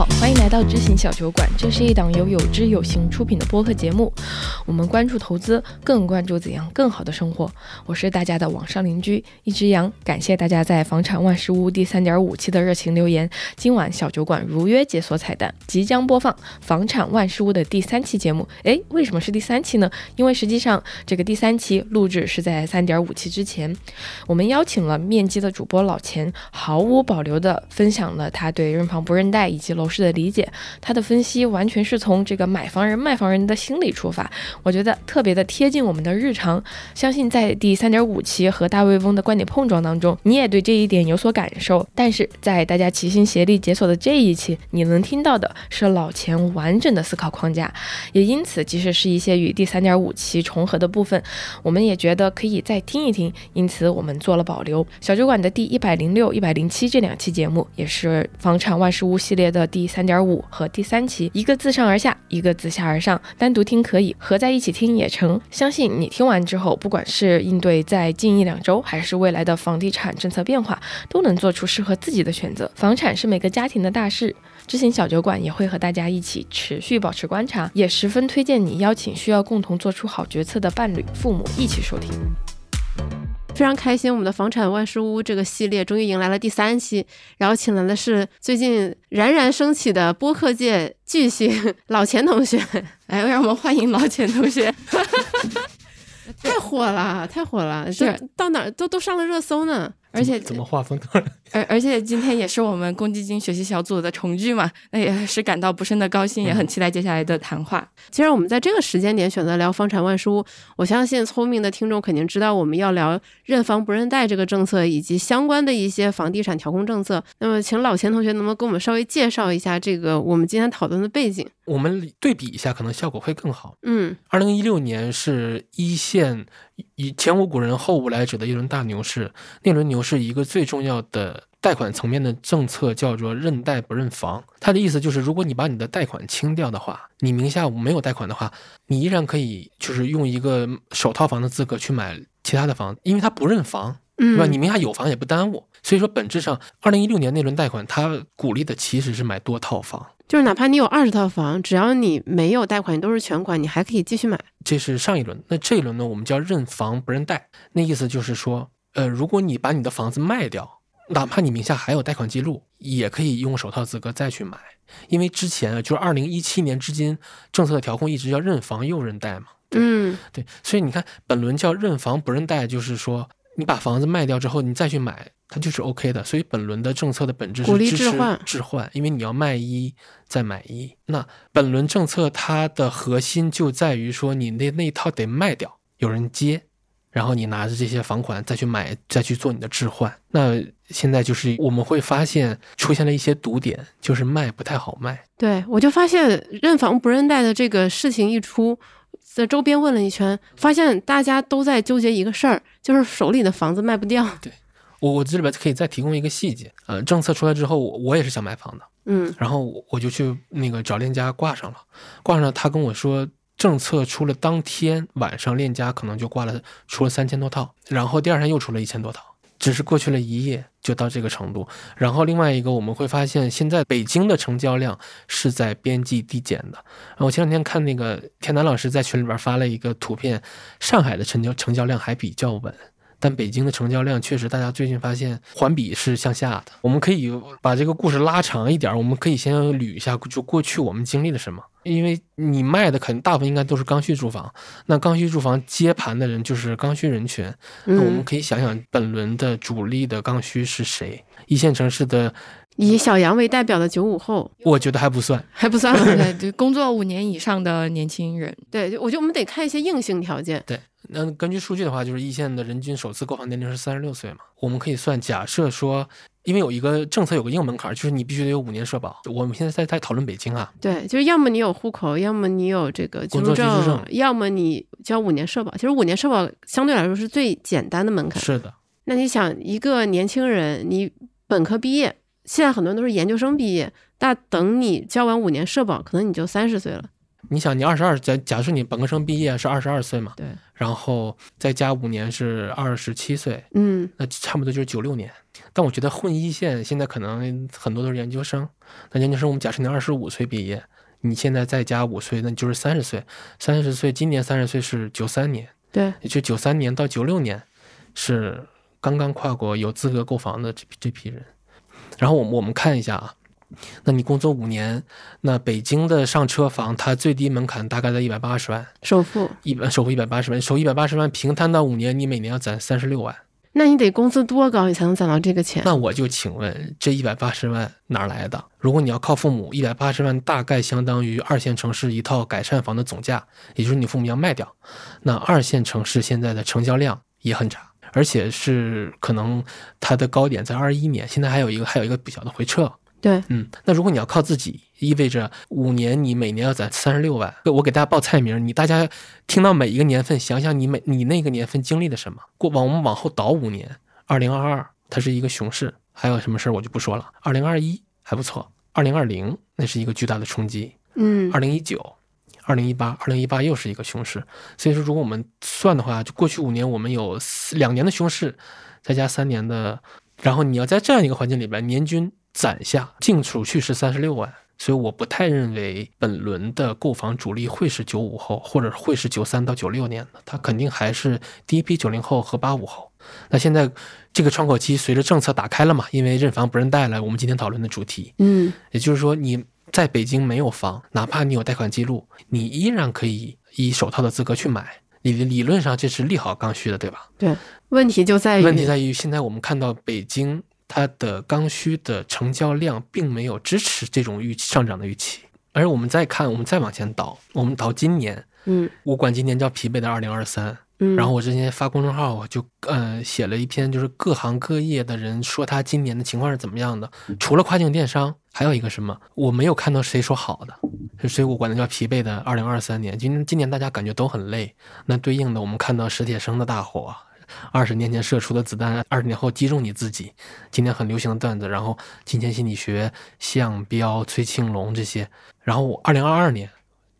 好，欢迎来到知行小酒馆。这是一档由有知有行出品的播客节目。我们关注投资，更关注怎样更好的生活。我是大家的网上邻居一只羊，感谢大家在房产万事屋第三点五期的热情留言。今晚小酒馆如约解锁彩蛋，即将播放房产万事屋的第三期节目。诶，为什么是第三期呢？因为实际上这个第三期录制是在三点五期之前。我们邀请了面基的主播老钱，毫无保留地分享了他对认房不认贷以及楼式的理解。他的分析完全是从这个买房人、卖房人的心理出发，我觉得特别的贴近我们的日常。相信在第三点五期和大卫翁的观点碰撞当中，你也对这一点有所感受。但是在大家齐心协力解锁的这一期，你能听到的是老钱完整的思考框架。也因此，即使是一些与第三点五期重合的部分，我们也觉得可以再听一听。因此，我们做了保留。小酒馆的第一百零六、一百零七这两期节目，也是房产万事屋系列的第三点五和第三期，一个自上而下，一个自下而上，单独听可以，合在一起听也成。相信你听完之后，不管是应对在近一两周，还是未来的房地产政策变化，都能做出适合自己的选择。房产是每个家庭的大事，知行小酒馆也会和大家一起持续保持观察，也十分推荐你邀请需要共同做出好决策的伴侣、父母一起收听。非常开心，我们的房产万事屋这个系列终于迎来了第三期，然后请来的是最近冉冉升起的播客界巨星 老钱同学，哎让我们欢迎老钱同学，太火了，太火了，是。到哪儿都都上了热搜呢。而且怎么画风？而而且今天也是我们公积金学习小组的重聚嘛，那也是感到不胜的高兴，也很期待接下来的谈话。其实我们在这个时间点选择聊房产万书，我相信聪明的听众肯定知道我们要聊认房不认贷这个政策以及相关的一些房地产调控政策。那么，请老钱同学能不能给我们稍微介绍一下这个我们今天讨论的背景？我们对比一下，可能效果会更好。嗯，二零一六年是一线以前无古人后无来者的一轮大牛市，那轮牛市一个最重要的贷款层面的政策叫做认贷不认房。它的意思就是，如果你把你的贷款清掉的话，你名下没有贷款的话，你依然可以就是用一个首套房的资格去买其他的房，因为它不认房，对吧？你名下有房也不耽误。所以说，本质上，二零一六年那轮贷款，它鼓励的其实是买多套房。就是哪怕你有二十套房，只要你没有贷款，你都是全款，你还可以继续买。这是上一轮，那这一轮呢？我们叫认房不认贷，那意思就是说，呃，如果你把你的房子卖掉，哪怕你名下还有贷款记录，也可以用首套资格再去买。因为之前啊，就是二零一七年至今，政策的调控一直叫认房又认贷嘛。嗯，对，所以你看，本轮叫认房不认贷，就是说。你把房子卖掉之后，你再去买，它就是 OK 的。所以本轮的政策的本质是支持置换，因为你要卖一再买一。那本轮政策它的核心就在于说，你那那一套得卖掉，有人接，然后你拿着这些房款再去买，再去做你的置换。那现在就是我们会发现出现了一些堵点，就是卖不太好卖。对我就发现认房不认贷的这个事情一出。在周边问了一圈，发现大家都在纠结一个事儿，就是手里的房子卖不掉。对，我我这里边可以再提供一个细节，呃，政策出来之后，我我也是想买房的，嗯，然后我就去那个找链家挂上了，挂上他跟我说，政策出了当天晚上，链家可能就挂了出了三千多套，然后第二天又出了一千多套。只是过去了一夜就到这个程度，然后另外一个我们会发现，现在北京的成交量是在边际递减的。我前两天看那个天南老师在群里边发了一个图片，上海的成交成交量还比较稳。但北京的成交量确实，大家最近发现环比是向下的。我们可以把这个故事拉长一点，我们可以先捋一下，就过去我们经历了什么。因为你卖的肯定大部分应该都是刚需住房，那刚需住房接盘的人就是刚需人群。那我们可以想想，本轮的主力的刚需是谁？一线城市的以小杨为代表的九五后，我觉得还不算，还不算。对，就工作五年以上的年轻人。对，我觉得我们得看一些硬性条件。对。那根据数据的话，就是一线的人均首次购房年龄是三十六岁嘛？我们可以算，假设说，因为有一个政策有个硬门槛，就是你必须得有五年社保。我们现在在在讨论北京啊，对，就是要么你有户口，要么你有这个工作居住证，要么你交五年社保。其实五年社保相对来说是最简单的门槛。是的。那你想，一个年轻人，你本科毕业，现在很多人都是研究生毕业，那等你交完五年社保，可能你就三十岁了。你想，你二十二，假假设你本科生毕业是二十二岁嘛，对，然后再加五年是二十七岁，嗯那差不多就是九六年。但我觉得混一线现在可能很多都是研究生，那研究生我们假设你二十五岁毕业，你现在再加五岁，那你就是三十岁。三十岁，今年三十岁是九三年，对，也就九三年到九六年是刚刚跨过有资格购房的这批这批人。然后我们我们看一下啊，那你工作五年，那北京的上车房它最低门槛大概在一百八十万，首付，一百首付一百八十万，首一百八十万平摊到五年，你每年要攒三十六万。那你得工资多高你才能攒到这个钱？那我就请问，这一百八十万哪来的？如果你要靠父母，一百八十万大概相当于二线城市一套改善房的总价，也就是你父母要卖掉。那二线城市现在的成交量也很差，而且是可能它的高点在二一年，现在还有一个还有一个比较的回撤。对，嗯，那如果你要靠自己，意味着五年你每年要攒三十六万。我给大家报菜名，你大家听到每一个年份，想想你每你那个年份经历了什么。过往我们往后倒五年，二零二二它是一个熊市，还有什么事儿我就不说了。二零二一还不错，二零二零那是一个巨大的冲击，嗯二零一九。二零一八，二零一八又是一个熊市，所以说如果我们算的话，就过去五年我们有四两年的熊市，再加三年的，然后你要在这样一个环境里边，年均攒下净储蓄是三十六万，所以我不太认为本轮的购房主力会是九五后，或者会是九三到九六年的，他肯定还是第一批九零后和八五后。那现在这个窗口期随着政策打开了嘛，因为认房不认贷了，我们今天讨论的主题，嗯也就是说，你在北京没有房，哪怕你有贷款记录，你依然可以以首套的资格去买。理理论上这是利好刚需的，对吧？对，问题就在于问题在于，现在我们看到北京它的刚需的成交量并没有支持这种预期上涨的预期。而我们再看，我们再往前倒，我们倒今年，嗯我管今年叫疲惫的二零二三。嗯，然后我之前发公众号，我就呃写了一篇，就是各行各业的人说他今年的情况是怎么样的。除了跨境电商，还有一个什么，我没有看到谁说好的，所以我管它叫疲惫的二零二三年。今今年大家感觉都很累，那对应的我们看到史铁生的大火，二十年前射出的子弹，二十年后击中你自己。今年很流行的段子，然后金钱心理学、项彪、崔庆龙这些，然后我二零二二年。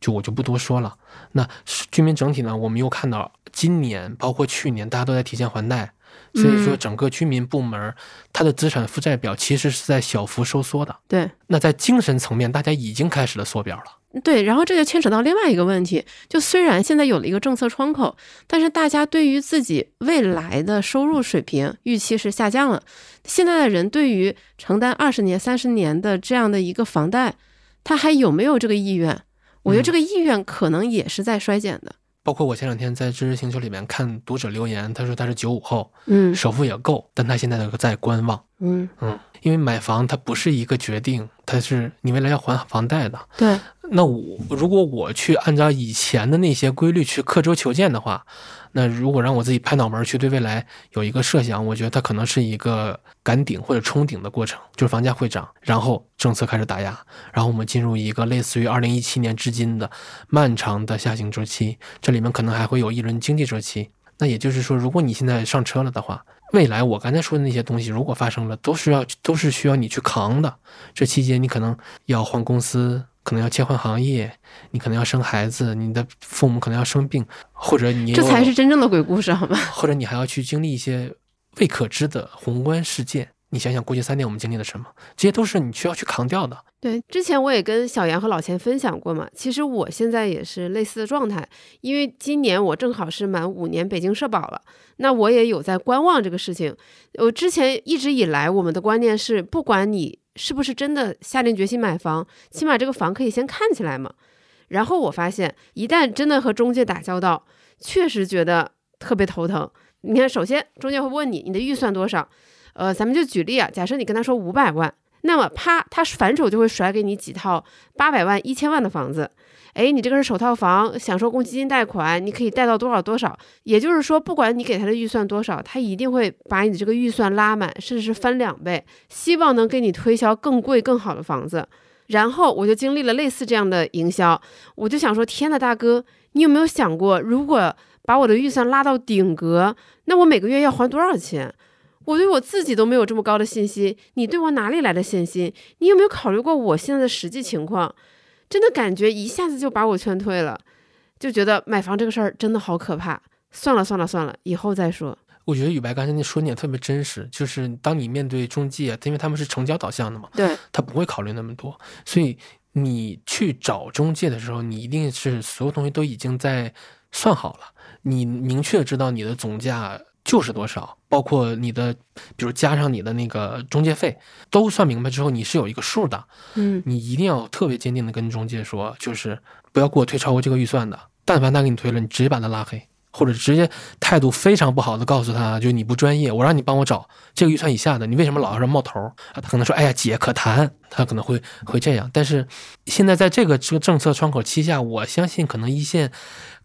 就我就不多说了。那居民整体呢，我们又看到今年包括去年，大家都在提前还贷，所以说嗯整个居民部门它的资产负债表其实是在小幅收缩的。对那在精神层面，大家已经开始了缩表了。对，然后这就牵扯到另外一个问题，就虽然现在有了一个政策窗口，但是大家对于自己未来的收入水平预期是下降了。现在的人对于承担二十年、三十年的这样的一个房贷，他还有没有这个意愿？我觉得嗯这个意愿可能也是在衰减的。包括我前两天在知识星球里面看读者留言，他说他是九五后，嗯首付也够，但他现在在观望。嗯，嗯，因为买房它不是一个决定，它是你未来要还房贷的。对，那我如果我去按照以前的那些规律去刻舟求剑的话，那如果让我自己拍脑门去对未来有一个设想，我觉得它可能是一个赶顶或者冲顶的过程，就是房价会涨，然后政策开始打压，然后我们进入一个类似于二零一七年至今的漫长的下行周期，这里面可能还会有一轮经济周期。那也就是说，如果你现在上车了的话，未来我刚才说的那些东西，如果发生了，都是要都是需要你去扛的。这期间你可能要换公司，可能要切换行业，你可能要生孩子，你的父母可能要生病，或者你这才是真正的鬼故事，好吗？或者你还要去经历一些未可知的宏观事件。你想想，过去三年我们经历了什么？这些都是你需要去扛掉的。对，之前我也跟小杨和老钱分享过嘛。其实我现在也是类似的状态，因为今年我正好是满五年北京社保了，那我也有在观望这个事情。我之前一直以来我们的观念是，不管你是不是真的下定决心买房，起码这个房可以先看起来嘛。然后我发现，一旦真的和中介打交道，确实觉得特别头疼。你看，首先中介会问你你的预算多少，呃，咱们就举例啊，假设你跟他说五百万。那么啪，他反手就会甩给你几套八百万、一千万的房子。哎，你这个是首套房，享受公积金贷款，你可以贷到多少多少。也就是说，不管你给他的预算多少，他一定会把你的这个预算拉满，甚至是翻两倍，希望能给你推销更贵、更好的房子。然后我就经历了类似这样的营销，我就想说，天呐，大哥，你有没有想过，如果把我的预算拉到顶格，那我每个月要还多少钱？我对我自己都没有这么高的信心，你对我哪里来的信心？你有没有考虑过我现在的实际情况？真的感觉一下子就把我劝退了，就觉得买房这个事儿真的好可怕。算了算了算了，以后再说。我觉得宇白刚才那说点特别真实，就是当你面对中介，因为他们是成交导向的嘛，对，他不会考虑那么多，所以你去找中介的时候，你一定是所有东西都已经在算好了，你明确知道你的总价就是多少，包括你的，比如加上你的那个中介费，都算明白之后，你是有一个数的，嗯，你一定要特别坚定的跟中介说，就是不要给我推超过这个预算的，但凡他给你推了，你直接把他拉黑。或者直接态度非常不好的告诉他，就你不专业，我让你帮我找这个预算以下的，你为什么老是冒头啊？他可能说，哎呀，姐可谈，他可能会会这样。但是现在在这个这个政策窗口期下，我相信可能一线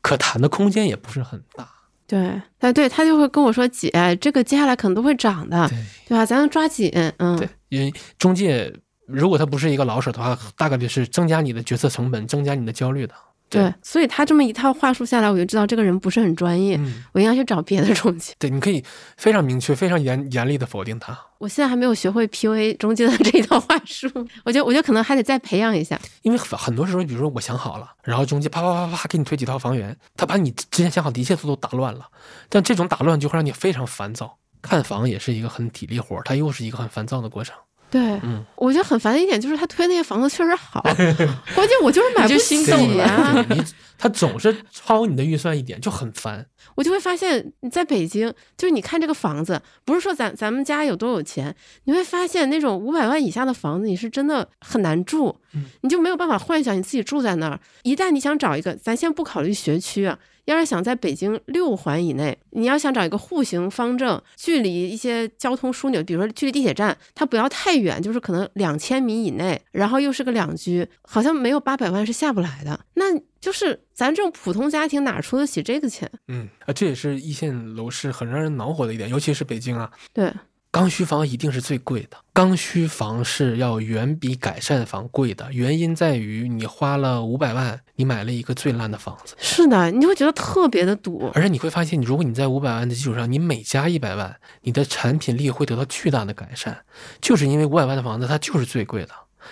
可谈的空间也不是很大。对，哎，对他就会跟我说，姐，这个接下来可能都会涨的，对对吧？咱要抓紧，嗯，对，因为中介如果他不是一个老手的话，大概率是增加你的决策成本，增加你的焦虑的。对，所以他这么一套话术下来，我就知道这个人不是很专业，嗯，我应该去找别的中介。对，你可以非常明确、非常严严厉的否定他。我现在还没有学会 PUA 中介的这一套话术，我觉得，我觉得可能还得再培养一下。因为很很多时候，比如说我想好了，然后中介啪啪啪啪啪给你推几套房源，他把你之前想好的一切都都打乱了，但这种打乱就会让你非常烦躁。看房也是一个很体力活，它又是一个很烦躁的过程。对，嗯，我觉得很烦的一点就是他推那些房子确实好，关键我就是买不就心动起了 啊。你他总是超你的预算一点，就很烦。我就会发现，你在北京，就是你看这个房子，不是说咱咱们家有多有钱，你会发现那种五百万以下的房子，你是真的很难住，嗯你就没有办法幻想你自己住在那儿。一旦你想找一个，咱先不考虑学区啊，要是想在北京六环以内，你要想找一个户型方正，距离一些交通枢纽，比如说距离地铁站，它不要太远，就是可能两千米以内，然后又是个两居，好像没有八百万是下不来的。那就是咱这种普通家庭哪出得起这个钱？嗯啊，这也是一线楼市很让人恼火的一点，尤其是北京啊，对，刚需房一定是最贵的。刚需房是要远比改善房贵的，原因在于你花了五百万，你买了一个最烂的房子，是的，你会觉得特别的堵。而且你会发现，你如果你在五百万的基础上，你每加一百万，你的产品力会得到巨大的改善，就是因为五百万的房子它就是最贵的。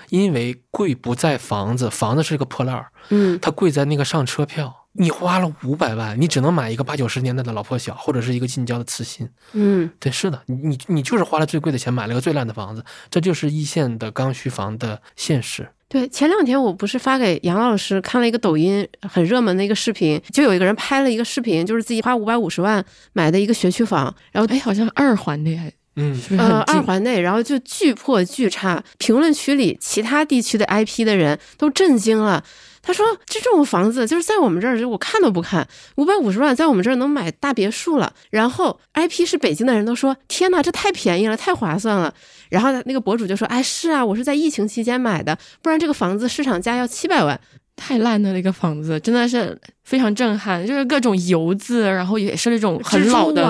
因为贵不在房子，房子是个破烂儿，嗯，它贵在那个上车票。你花了五百万，你只能买一个八九十年代的老破小，或者是一个近郊的次新。嗯，对，是的，你你你就是花了最贵的钱买了个最烂的房子，这就是一线的刚需房的现实。对，前两天我不是发给杨老师看了一个抖音很热门的一个视频，就有一个人拍了一个视频，就是自己花五百五十万买的一个学区房，然后哎，好像二环的还嗯是不是呃？二环内，然后就巨破巨差，评论区里其他地区的 IP 的人都震惊了。他说：“这种房子就是在我们这儿，就我看都不看，五百五十万在我们这儿能买大别墅了。然后 IP 是北京的人都说：天哪，这太便宜了，太划算了。然后那个博主就说：哎，是啊，我是在疫情期间买的，不然这个房子市场价要七百万。太烂的那个房子，真的是非常震撼，就是各种油渍，然后也是那种很老的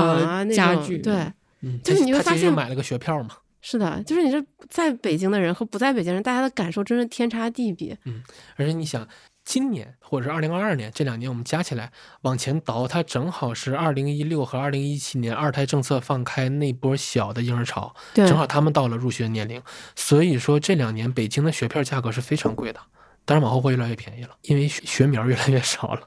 那种家具，对，嗯，就是你会发现买了个学票嘛。是的，就是你这在北京的人和不在北京人，大家的感受真是天差地别。嗯而且你想，今年或者是二零二二年这两年，我们加起来往前倒，它正好是二零一六和二零一七年二胎政策放开那波小的婴儿潮，对，正好他们到了入学年龄，所以说这两年北京的学票价格是非常贵的，当然往后会越来越便宜了，因为学学苗越来越少了。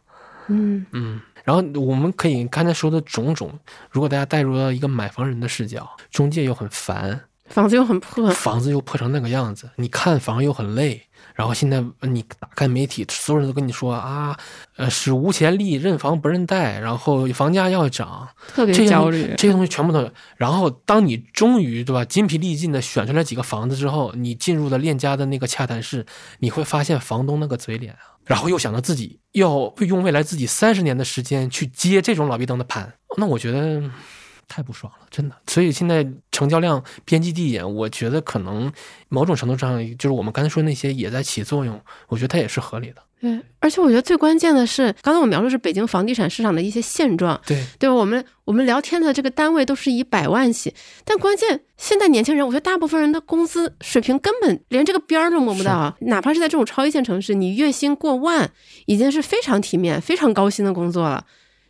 嗯嗯，然后我们可以刚才说的种种，如果大家带入到一个买房人的视角，中介又很烦，房子又很破，房子又破成那个样子，你看房又很累，然后现在你打开媒体，所有人都跟你说啊，呃，史无前例，认房不认贷，然后房价要涨，特别焦虑。这些东西全部都有。然后当你终于对吧筋疲力尽的选出来几个房子之后，你进入了链家的那个洽谈室，你会发现房东那个嘴脸啊，然后又想到自己要用未来自己三十年的时间去接这种老逼灯的盘，那我觉得太不爽了，真的。所以现在成交量边际递减，我觉得可能某种程度上就是我们刚才说那些也在起作用，我觉得它也是合理的。对，而且我觉得最关键的是，刚才我描述是北京房地产市场的一些现状，对，对吧？我们我们聊天的这个单位都是以百万起，但关键现在年轻人，我觉得大部分人的工资水平根本连这个边儿都摸不到啊！哪怕是在这种超一线城市，你月薪过万已经是非常体面、非常高薪的工作了。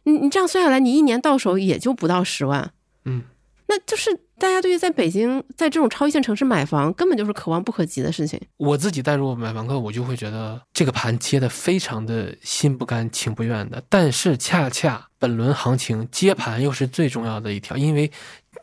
你你这样算下来，你一年到手也就不到十万，嗯，那就是大家对于在北京在这种超一线城市买房，根本就是可望不可及的事情。我自己带入买房客，我就会觉得这个盘接的非常的心不甘情不愿的。但是恰恰本轮行情接盘又是最重要的一条，因为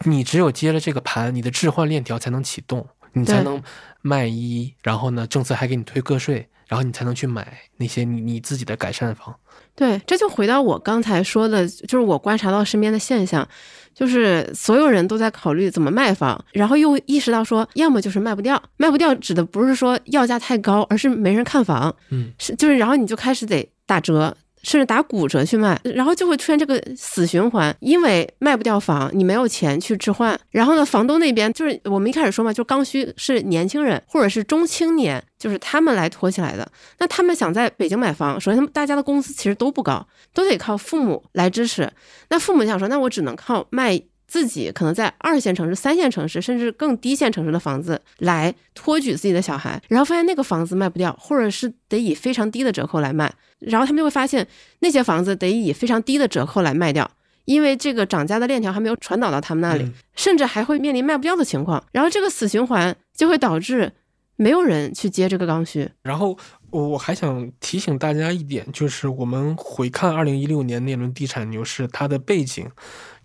你只有接了这个盘，你的置换链条才能启动，你才能卖一，然后呢，政策还给你退个税，然后你才能去买那些你你自己的改善房。对，这就回到我刚才说的，就是我观察到身边的现象，就是所有人都在考虑怎么卖房，然后又意识到说，要么就是卖不掉，卖不掉指的不是说要价太高，而是没人看房，嗯，是就是，然后你就开始得打折。甚至打骨折去卖，然后就会出现这个死循环，因为卖不掉房，你没有钱去置换，然后呢，房东那边就是我们一开始说嘛，就刚需是年轻人或者是中青年，就是他们来托起来的。那他们想在北京买房，首先他们大家的工资其实都不高，都得靠父母来支持。那父母想说，那我只能靠卖自己可能在二线城市、三线城市，甚至更低线城市的房子来托举自己的小孩，然后发现那个房子卖不掉，或者是得以非常低的折扣来卖，然后他们就会发现那些房子得以非常低的折扣来卖掉。因为这个涨价的链条还没有传导到他们那里，嗯甚至还会面临卖不掉的情况，然后这个死循环就会导致没有人去接这个刚需。然后我我还想提醒大家一点，就是我们回看二零一六年那轮地产牛市，它的背景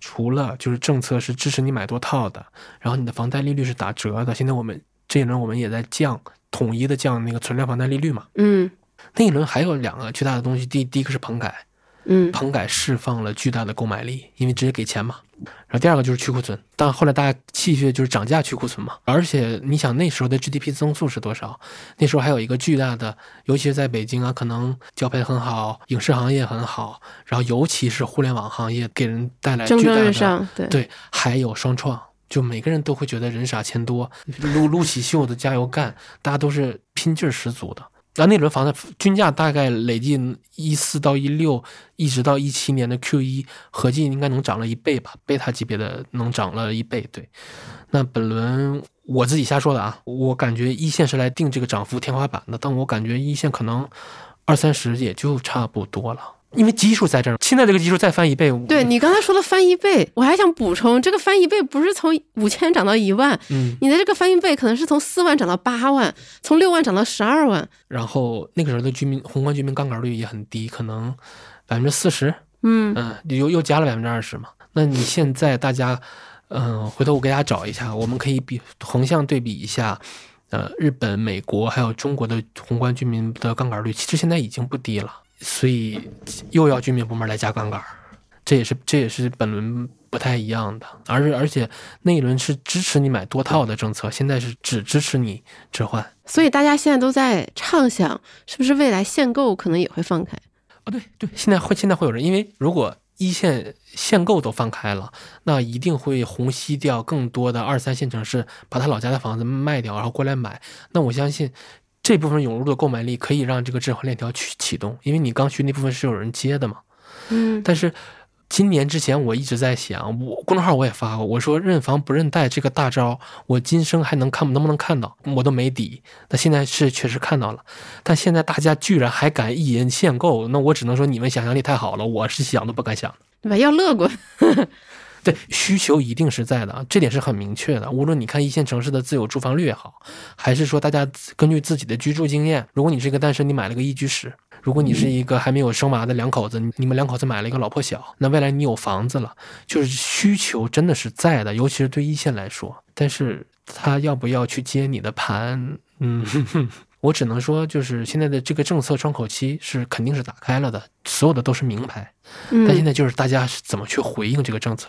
除了就是政策是支持你买多套的，然后你的房贷利率是打折的。现在我们这一轮我们也在降，统一的降那个存量房贷利率嘛。嗯那一轮还有两个巨大的东西，第第一个是棚改，嗯棚改释放了巨大的购买力，因为直接给钱嘛。然后第二个就是去库存，但后来大家继续就是涨价去库存嘛。而且你想那时候的 GDP 增速是多少？那时候还有一个巨大的，尤其是在北京啊，可能交配很好，影视行业很好，然后尤其是互联网行业给人带来蒸蒸巨大的日上，对对，还有双创，就每个人都会觉得人傻钱多，撸撸起袖子加油干，大家都是拼劲儿十足的。然后那轮房子均价大概累计一四到一六，一直到一七年的 Q 一，合计应该能涨了一倍吧，贝塔级别的能涨了一倍。对，那本轮我自己瞎说的啊，我感觉一线是来定这个涨幅天花板的，但我感觉一线可能二三十也就差不多了，因为基数在这儿，现在这个基数再翻一倍，对你刚才说的翻一倍，我还想补充，这个翻一倍不是从五千涨到一万，嗯，你的这个翻一倍可能是从四万涨到八万，从六万涨到十二万。然后那个时候的居民宏观居民杠杆率也很低，可能百分之四十，嗯嗯，又又加了百分之二十嘛。那你现在大家，嗯、回头我给大家找一下，我们可以比横向对比一下，呃，日本、美国还有中国的宏观居民的杠杆率，其实现在已经不低了，所以又要居民部门来加杠杆儿，这也是这也是本轮不太一样的，而而且那一轮是支持你买多套的政策，现在是只支持你置换。所以大家现在都在畅想，是不是未来限购可能也会放开？哦，对对，现在会现在会有人，因为如果一线限购都放开了，那一定会虹吸掉更多的二三线城市，把他老家的房子卖掉，然后过来买。那我相信这部分涌入的购买力可以让这个置换链条去启动，因为你刚需那部分是有人接的嘛。嗯但是今年之前我一直在想，我公众号我也发过，我说认房不认贷这个大招，我今生还能看能不能看到，我都没底。那现在是确实看到了，但现在大家居然还敢一人限购，那我只能说你们想象力太好了，我是想都不敢想。对吧？要乐观。对，需求一定是在的，这点是很明确的。无论你看一线城市的自有住房率也好，还是说大家根据自己的居住经验，如果你是一个单身，你买了个一居室；如果你是一个还没有生娃的两口子，你你们两口子买了一个老破小，那未来你有房子了，就是需求真的是在的，尤其是对一线来说。但是他要不要去接你的盘，嗯。哼 哼我只能说，就是现在的这个政策窗口期是肯定是打开了的，所有的都是名牌。但现嗯在就是大家是怎么去回应这个政策，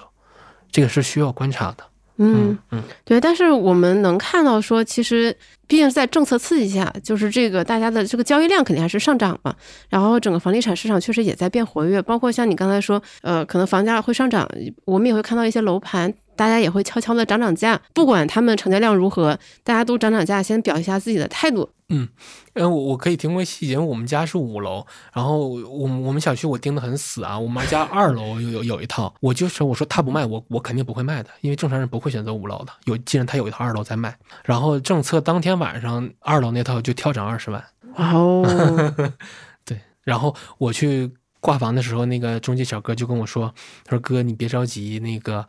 这个是需要观察的。嗯，嗯，对。但是我们能看到说，其实毕竟是在政策刺激下，就是这个大家的这个交易量肯定还是上涨嘛。然后整个房地产市场确实也在变活跃，包括像你刚才说，呃，可能房价会上涨，我们也会看到一些楼盘。大家也会悄悄的涨涨价，不管他们成交量如何，大家都涨涨价，先表一下自己的态度。嗯，我我可以提供个细节，我们家是五楼，然后我们我们小区我盯得很死啊，我们家二楼有有有一套，我就是我说他不卖，我我肯定不会卖的，因为正常人不会选择五楼的，有既然他有一套二楼在卖，然后政策当天晚上二楼那套就跳涨二十万，哇哦，对，然后我去挂房的时候，那个中介小哥就跟我说，他说哥你别着急，那个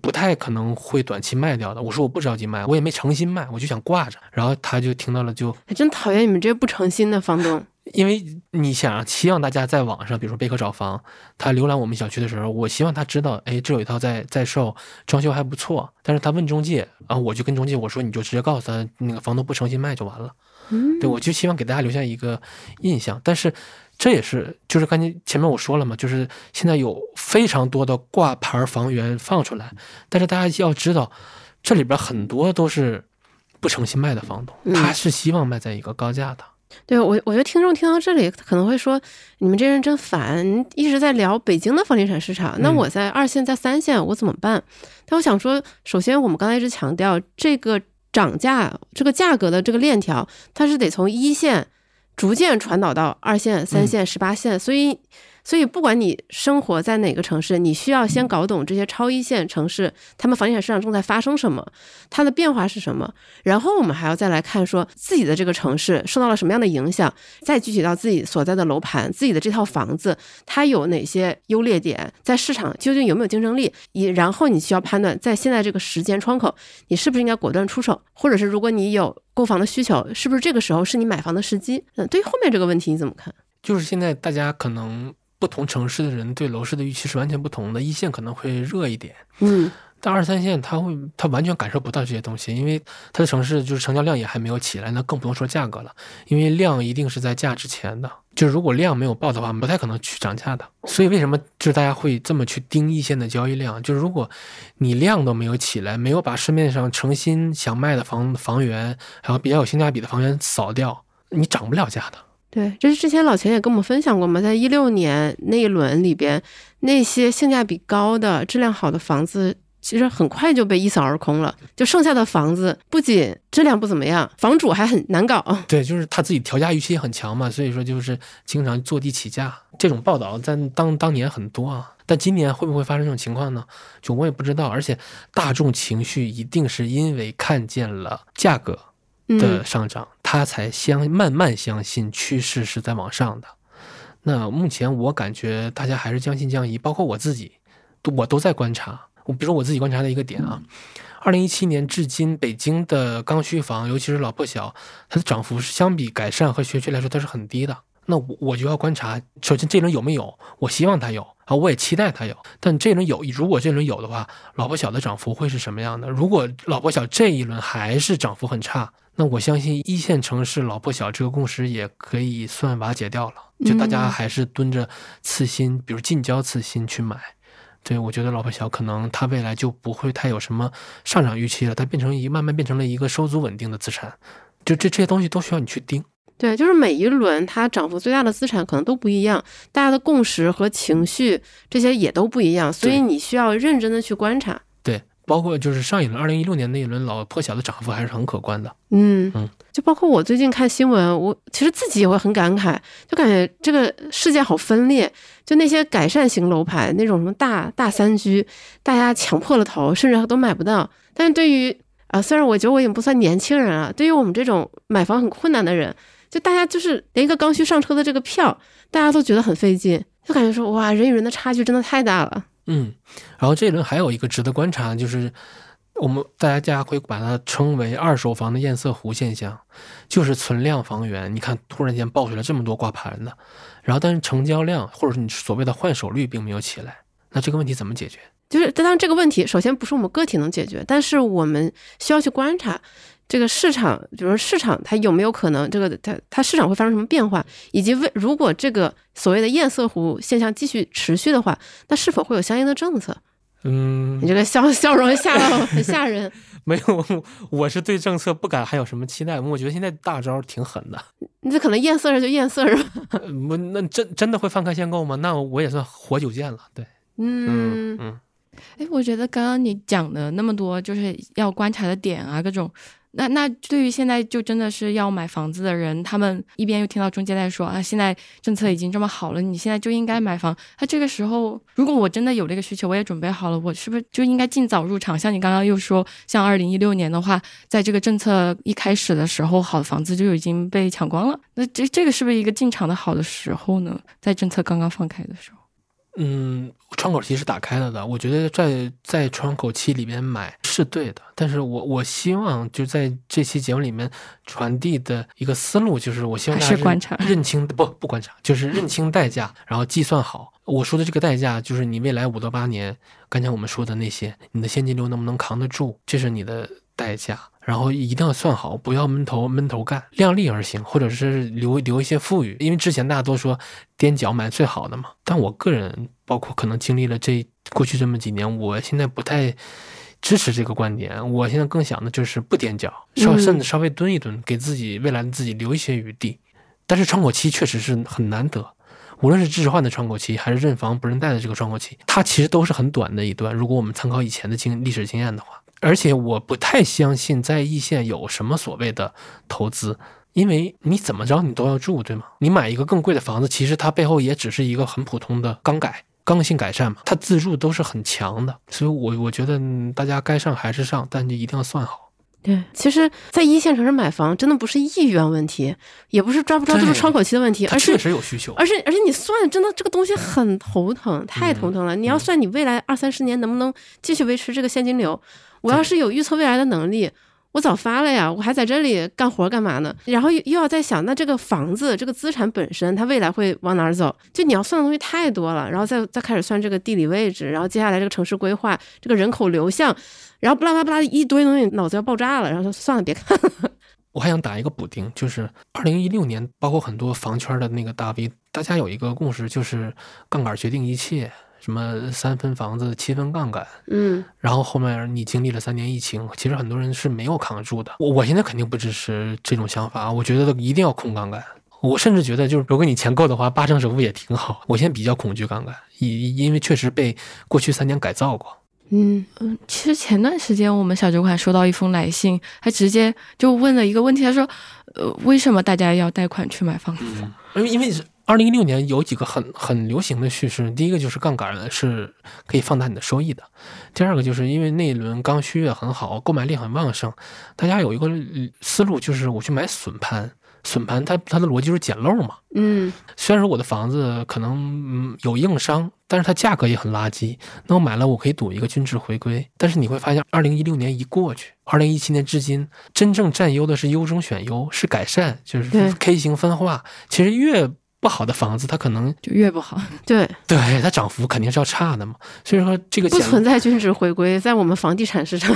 不太可能会短期卖掉的。我说我不着急卖，我也没诚心卖，我就想挂着。然后他就听到了，就还真讨厌你们这些不诚心的房东。因为你想希望大家在网上，比如说贝壳找房，他浏览我们小区的时候，我希望他知道，哎，这有一套在在售，装修还不错。但是他问中介，然后我就跟中介我说，你就直接告诉他，那个房东不诚心卖就完了。嗯，对，我就希望给大家留下一个印象。但是这也是，就是刚才前面我说了嘛，就是现在有非常多的挂牌房源放出来，但是大家要知道，这里边很多都是不诚心卖的房东，嗯他是希望卖在一个高价的。对我，我觉得听众听到这里可能会说，你们这人真烦，一直在聊北京的房地产市场，那嗯我在二线、在三线，我怎么办？但我想说，首先我们刚才一直强调，这个涨价、这个价格的这个链条，它是得从一线逐渐传导到二线、三线、十八线，所以。所以，不管你生活在哪个城市，你需要先搞懂这些超一线城市，他们房地产市场正在发生什么，它的变化是什么。然后我们还要再来看说自己的这个城市受到了什么样的影响，再具体到自己所在的楼盘、自己的这套房子，它有哪些优劣点，在市场究竟有没有竞争力？以然后你需要判断，在现在这个时间窗口，你是不是应该果断出手，或者是如果你有购房的需求，是不是这个时候是你买房的时机？嗯，对于后面这个问题你怎么看？就是现在大家可能不同城市的人对楼市的预期是完全不同的，一线可能会热一点，嗯但二三线他会他完全感受不到这些东西，因为他的城市就是成交量也还没有起来，那更不用说价格了，因为量一定是在价之前的，就是如果量没有爆的话，不太可能去涨价的。所以为什么就是大家会这么去盯一线的交易量？就是如果你量都没有起来，没有把市面上诚心想卖的房房源，还有比较有性价比的房源扫掉，你涨不了价的。对，这是之前老钱也跟我们分享过嘛，在一六年那一轮里边，那些性价比高的、质量好的房子，其实很快就被一扫而空了。就剩下的房子，不仅质量不怎么样，房主还很难搞。对，就是他自己调价预期也很强嘛，所以说就是经常坐地起价。这种报道在当当年很多啊，但今年会不会发生这种情况呢？就我也不知道。而且大众情绪一定是因为看见了价格的嗯，上涨，他才相慢慢相信趋势是在往上的。那目前我感觉大家还是将信将疑，包括我自己，都我都在观察。我比如说我自己观察的一个点啊，二零一七年至今，北京的刚需房，尤其是老破小，它的涨幅是相比改善和学区来说，它是很低的。那我我就要观察，首先这轮有没有，我希望它有啊，我也期待它有。但这轮有，如果这轮有的话，老破小的涨幅会是什么样的？如果老破小这一轮还是涨幅很差，那我相信一线城市老破小这个共识也可以算瓦解掉了。就大家嗯还是蹲着次新，比如近郊次新去买。对，我觉得老破小可能它未来就不会太有什么上涨预期了，它变成一慢慢变成了一个收租稳定的资产。就这这些东西都需要你去盯。对，就是每一轮它涨幅最大的资产可能都不一样，大家的共识和情绪这些也都不一样，所以你需要认真的去观察。对，包括就是上一轮二零一六年那一轮老破小的涨幅还是很可观的。嗯嗯，就包括我最近看新闻，我其实自己也会很感慨，就感觉这个世界好分裂。就那些改善型楼盘，那种什么大大三居，大家抢破了头，甚至都买不到。但是对于啊、虽然我觉得我已经不算年轻人了，对于我们这种买房很困难的人，就大家就是连一个刚需上车的这个票，大家都觉得很费劲，就感觉说哇，人与人的差距真的太大了。嗯，然后这一轮还有一个值得观察，就是我们大家会把它称为二手房的堰塞湖现象，就是存量房源，你看突然间爆出来这么多挂牌的，然后但是成交量或者是你所谓的换手率并没有起来，那这个问题怎么解决？就是，当然这个问题首先不是我们个体能解决，但是我们需要去观察这个市场，比如说市场它有没有可能这个它它市场会发生什么变化，以及为如果这个所谓的堰塞湖现象继续持续的话，那是否会有相应的政策？嗯你，这个笑 笑容吓到很吓人。没有，我是对政策不敢还有什么期待，我觉得现在大招挺狠的。你这可能堰塞着就堰塞着。呃我那真真的会放开限购吗？那我也算活久见了。对，嗯嗯哎，我觉得刚刚你讲的那么多，就是要观察的点啊，各种。那那对于现在就真的是要买房子的人，他们一边又听到中介在说啊，现在政策已经这么好了，你现在就应该买房。那这个时候，如果我真的有这个需求，我也准备好了，我是不是就应该尽早入场？像你刚刚又说，像二零一六年的话，在这个政策一开始的时候，好的房子就已经被抢光了。那这这个是不是一个进场的好的时候呢？在政策刚刚放开的时候？嗯，窗口期是打开了的，我觉得在在窗口期里面买是对的，但是我我希望就在这期节目里面传递的一个思路就是，我希望大家是观察认清不不观察，就是认清代价，然后计算好。我说的这个代价就是你未来五到八年，刚才我们说的那些，你的现金流能不能扛得住，这是你的代价。然后一定要算好，不要闷头闷头干，量力而行，或者是留留一些富裕。因为之前大家都说踮脚买最好的嘛，但我个人包括可能经历了这过去这么几年，我现在不太支持这个观点。我现在更想的就是不踮脚，稍嗯甚至稍微蹲一蹲，给自己未来的自己留一些余地。但是窗口期确实是很难得，无论是置换的窗口期，还是认房不认贷的这个窗口期，它其实都是很短的一段。如果我们参考以前的经历史经验的话，而且我不太相信在易县有什么所谓的投资，因为你怎么着你都要住，对吗？你买一个更贵的房子，其实它背后也只是一个很普通的刚改。刚性改善嘛，它自住都是很强的，所以我我觉得嗯大家该上还是上，但就一定要算好。对，其实，在一线城市买房真的不是意愿问题，也不是抓不抓得住窗口期的问题，而是确实有需求，而且而且你算真的这个东西很头疼，太头疼了。你要嗯算你未来二三十年能不能继续维持这个现金流，我要是有预测未来的能力。我早发了呀，我还在这里干活干嘛呢？然后又又要在想，那这个房子这个资产本身，它未来会往哪儿走？就你要算的东西太多了，然后再再开始算这个地理位置，然后接下来这个城市规划，这个人口流向，然后巴拉巴拉一堆东西，脑子要爆炸了。然后说算了，别看了。我还想打一个补丁，就是二零一六年，包括很多房圈的那个大 V，大家有一个共识，就是杠杆决定一切，什么三分房子七分杠杆，嗯，然后后面你经历了三年疫情，其实很多人是没有扛住的。我我现在肯定不支持这种想法，我觉得一定要控杠杆。我甚至觉得，就是如果你钱够的话，八成首付也挺好。我现在比较恐惧杠杆，因因为确实被过去三年改造过。嗯嗯其实前段时间我们小酒馆收到一封来信，他直接就问了一个问题，他说：“呃，为什么大家要贷款去买房子？”嗯，因为因为二零一六年有几个很很流行的叙事，第一个就是杠杆是可以放大你的收益的，第二个就是因为那一轮刚需也很好，购买力很旺盛，大家有一个呃思路就是我去买笋盘，笋盘它它的逻辑就是捡漏嘛。嗯虽然说我的房子可能嗯有硬伤，但是它价格也很垃圾，那我买了我可以赌一个均值回归。但是你会发现，二零一六年一过去，二零一七年至今，真正占优的是优中选优，是改善，就是 K 型分化。其实越不好的房子，它可能就越不好。对，对它涨幅肯定是要差的嘛。所以说这个不存在均值回归，在我们房地产市场。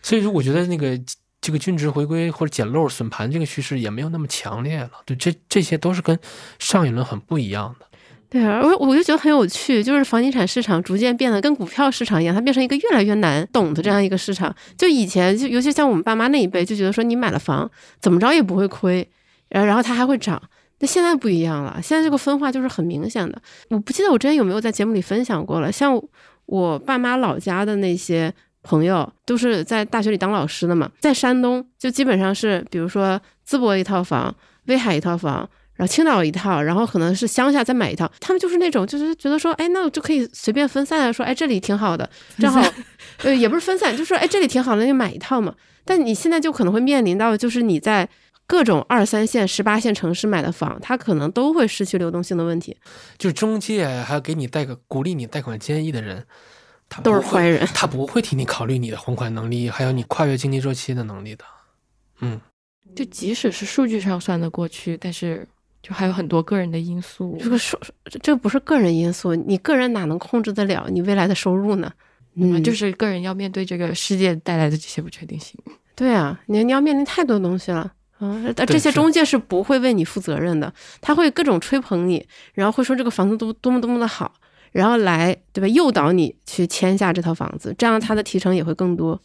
所以说，我觉得那个这个均值回归或者捡漏损盘这个趋势也没有那么强烈了。对，这这些都是跟上一轮很不一样的。对啊，我我就觉得很有趣，就是房地产市场逐渐变得跟股票市场一样，它变成一个越来越难懂的这样一个市场。就以前就尤其像我们爸妈那一辈，就觉得说你买了房怎么着也不会亏，然后然后它还会涨。那现在不一样了，现在这个分化就是很明显的。我不记得我之前有没有在节目里分享过了，像我爸妈老家的那些朋友，都是在大学里当老师的嘛，在山东就基本上是，比如说淄博一套房，威海一套房，然后青岛一套，然后可能是乡下再买一套，他们就是那种就是觉得说，哎，那我就可以随便分散的说，哎，这里挺好的，正好，呃，也不是分散，就说，哎，这里挺好的，那就买一套嘛。但你现在就可能会面临到，就是你在各种二三线、十八线城市买的房，它可能都会失去流动性的问题，就是中介还要给你贷个鼓励你贷款建议的人，他都是坏人。他不会替你考虑你的还款能力，还有你跨越经济周期的能力的。嗯，就即使是数据上算得过去，但是就还有很多个人的因素。这个收，这不是个人因素，你个人哪能控制得了你未来的收入呢？嗯，就是个人要面对这个世界带来的这些不确定性。对啊，你你要面临太多东西了啊！但这些中介是不会为你负责任的，他会各种吹捧你，然后会说这个房子多多么多么的好，然后来对吧诱导你去签下这套房子，这样他的提成也会更多。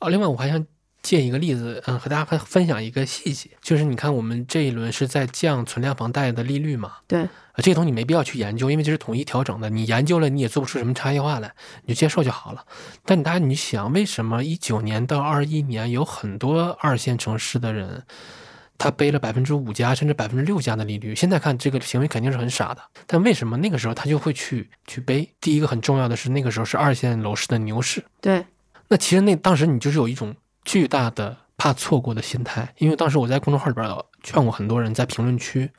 哦，另外我还想借一个例子，嗯，和大家分分享一个细节，就是你看我们这一轮是在降存量房贷的利率嘛，对，啊，这个东西你没必要去研究，因为这是统一调整的，你研究了你也做不出什么差异化来，你就接受就好了。但大家你想，为什么一九年到二一年有很多二线城市的人，他背了百分之五加甚至百分之六加的利率？现在看这个行为肯定是很傻的，但为什么那个时候他就会去去背？第一个很重要的是，那个时候是二线楼市的牛市，对，那其实那当时你就是有一种巨大的怕错过的心态，因为当时我在公众号里边劝过很多人，在评论区，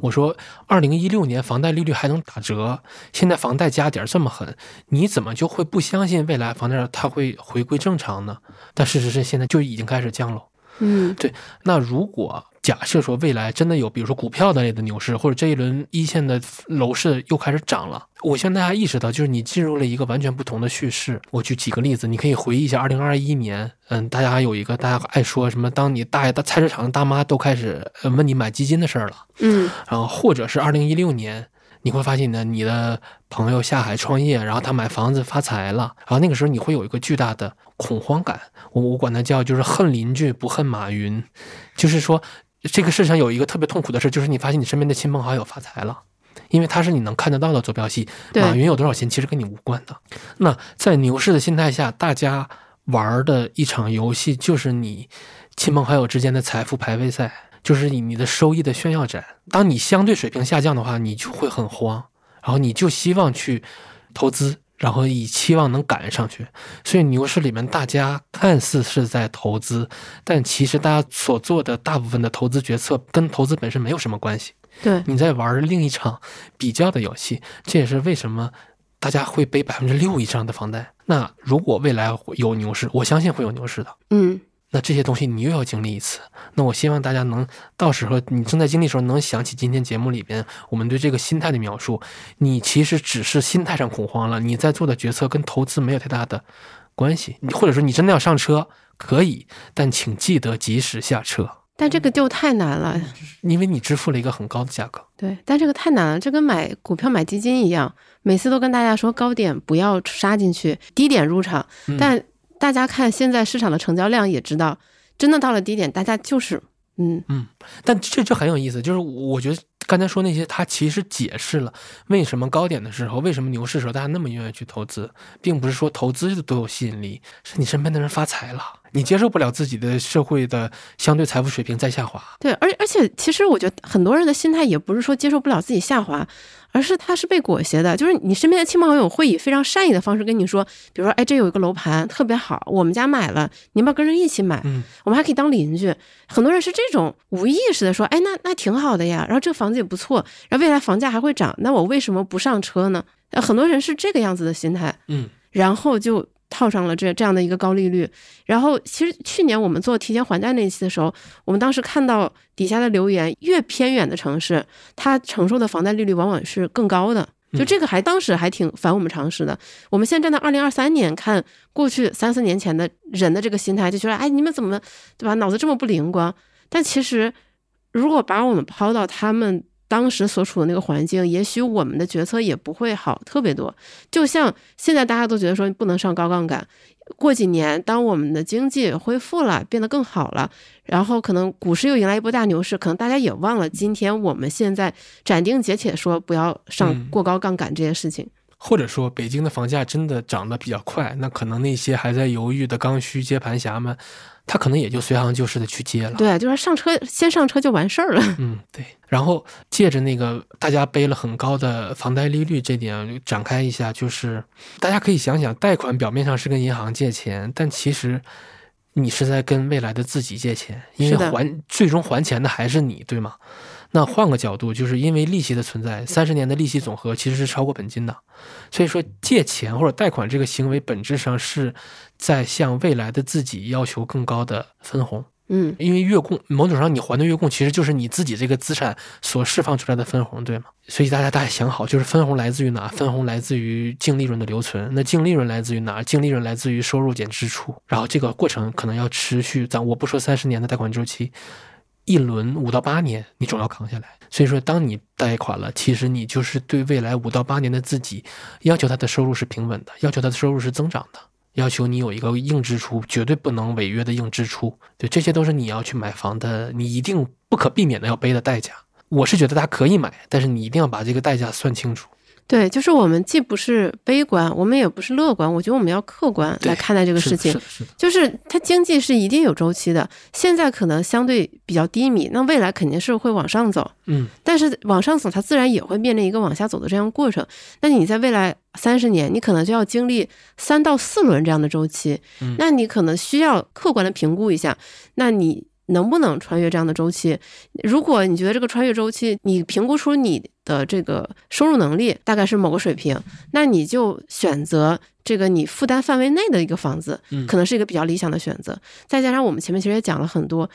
我说，二零一六年房贷利率还能打折，现在房贷加点这么狠，你怎么就会不相信未来房贷它会回归正常呢？但事实是现在就已经开始降了。嗯，对。那如果假设说未来真的有，比如说股票的类的牛市，或者这一轮一线的楼市又开始涨了，我希望大家意识到，就是你进入了一个完全不同的叙事。我举几个例子，你可以回忆一下二零二一年，嗯，大家有一个大家爱说什么，当你大爷的菜市场的大妈都开始问你买基金的事儿了，嗯，然后或者是二零一六年。你会发现呢，你的朋友下海创业，然后他买房子发财了，然后那个时候你会有一个巨大的恐慌感。我我管它叫就是恨邻居不恨马云，就是说这个世上有一个特别痛苦的事，就是你发现你身边的亲朋好友发财了，因为它是你能看得到的坐标系。马云有多少钱其实跟你无关的。那在牛市的心态下，大家玩的一场游戏就是你亲朋好友之间的财富排位赛。就是你你的收益的炫耀展，当你相对水平下降的话，你就会很慌，然后你就希望去投资，然后以期望能赶上去。所以牛市里面，大家看似是在投资，但其实大家所做的大部分的投资决策跟投资本身没有什么关系。对，你在玩另一场比较的游戏，这也是为什么大家会背百分之六以上的房贷。那如果未来有牛市，我相信会有牛市的。嗯。那这些东西你又要经历一次，那我希望大家能到时候你正在经历的时候，能想起今天节目里边我们对这个心态的描述。你其实只是心态上恐慌了，你在做的决策跟投资没有太大的关系。你或者说你真的要上车可以，但请记得及时下车。但这个就太难了，因为你支付了一个很高的价格。对，但这个太难了，这跟买股票买基金一样，每次都跟大家说高点不要杀进去，低点入场，但。大家看现在市场的成交量也知道，真的到了低点，大家就是嗯嗯，但这就很有意思，就是我觉得刚才说那些，它其实解释了为什么高点的时候，为什么牛市时候大家那么愿意去投资，并不是说投资都有吸引力，是你身边的人发财了，你接受不了自己的社会的相对财富水平在下滑。对，而而且其实我觉得很多人的心态也不是说接受不了自己下滑。而是他是被裹挟的，就是你身边的亲朋好友会以非常善意的方式跟你说，比如说，哎，这有一个楼盘特别好，我们家买了，你要不要跟着一起买？嗯，我们还可以当邻居。很多人是这种无意识的说，哎，那那挺好的呀，然后这个房子也不错，然后未来房价还会涨，那我为什么不上车呢？很多人是这个样子的心态，嗯，然后就。套上了这这样的一个高利率，然后其实去年我们做提前还贷那一期的时候，我们当时看到底下的留言，越偏远的城市，它承受的房贷利率往往是更高的。就这个还当时还挺反我们常识的。我们现在站到二零二三年看过去三四年前的人的这个心态，就觉得哎，你们怎么对吧？脑子这么不灵光？但其实如果把我们抛到他们。当时所处的那个环境，也许我们的决策也不会好特别多。就像现在大家都觉得说不能上高杠杆，过几年当我们的经济恢复了，变得更好了，然后可能股市又迎来一波大牛市，可能大家也忘了今天我们现在斩钉截铁说不要上过高杠杆这件事情。或者说，北京的房价真的涨得比较快，那可能那些还在犹豫的刚需接盘侠们。他可能也就随行就市的去接了，对，就是上车先上车就完事儿了。嗯，对。然后借着那个大家背了很高的房贷利率这点展开一下，就是大家可以想想，贷款表面上是跟银行借钱，但其实你是在跟未来的自己借钱，因为还最终还钱的还是你，对吗？那换个角度，就是因为利息的存在，三十年的利息总和其实是超过本金的，所以说借钱或者贷款这个行为本质上是在向未来的自己要求更高的分红。嗯，因为月供某种上你还的月供其实就是你自己这个资产所释放出来的分红，对吗？所以大家大家想好，就是分红来自于哪？分红来自于净利润的留存。那净利润来自于哪？净利润来自于收入减支出。然后这个过程可能要持续，咱我不说三十年的贷款周期。一轮五到八年，你总要扛下来。所以说，当你贷款了，其实你就是对未来五到八年的自己要求他的收入是平稳的，要求他的收入是增长的，要求你有一个硬支出，绝对不能违约的硬支出。对，这些都是你要去买房的，你一定不可避免的要背的代价。我是觉得大家可以买，但是你一定要把这个代价算清楚。对，就是我们既不是悲观，我们也不是乐观，我觉得我们要客观来看待这个事情。就是它经济是一定有周期的，现在可能相对比较低迷，那未来肯定是会往上走。嗯，但是往上走，它自然也会面临一个往下走的这样过程。那你在未来三十年，你可能就要经历三到四轮这样的周期。嗯，那你可能需要客观的评估一下，那你。能不能穿越这样的周期。如果你觉得这个穿越周期，你评估出你的这个收入能力大概是某个水平，那你就选择这个你负担范围内的一个房子，嗯可能是一个比较理想的选择。再加上我们前面其实也讲了很多，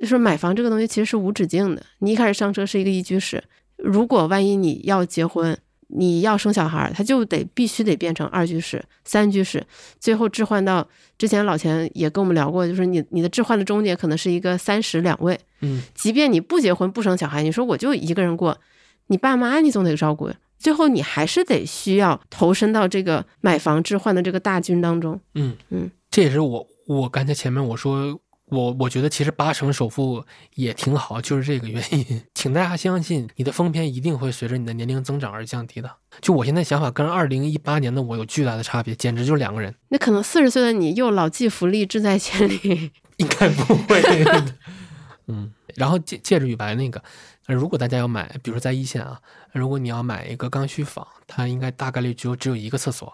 就是买房这个东西其实是无止境的。你一开始上车是一个一居室，如果万一你要结婚，你要生小孩，他就得必须得变成二居室、三居室，最后置换到之前老钱也跟我们聊过，就是你你的置换的终点可能是一个三室两卫，嗯，即便你不结婚不生小孩，你说我就一个人过，你爸妈你总得照顾呀，最后你还是得需要投身到这个买房置换的这个大军当中。嗯。嗯，这也是我我刚才前面我说我我觉得其实八成首付也挺好，就是这个原因。请大家相信，你的风偏一定会随着你的年龄增长而降低的。就我现在想法跟二零一八年的我有巨大的差别，简直就是两个人。那可能四十岁的你又老骥伏枥，志在千里。应该不会。嗯，然后借借着雨白那个，呃如果大家要买，比如说在一线啊，如果你要买一个刚需房，它应该大概率只有只有一个厕所，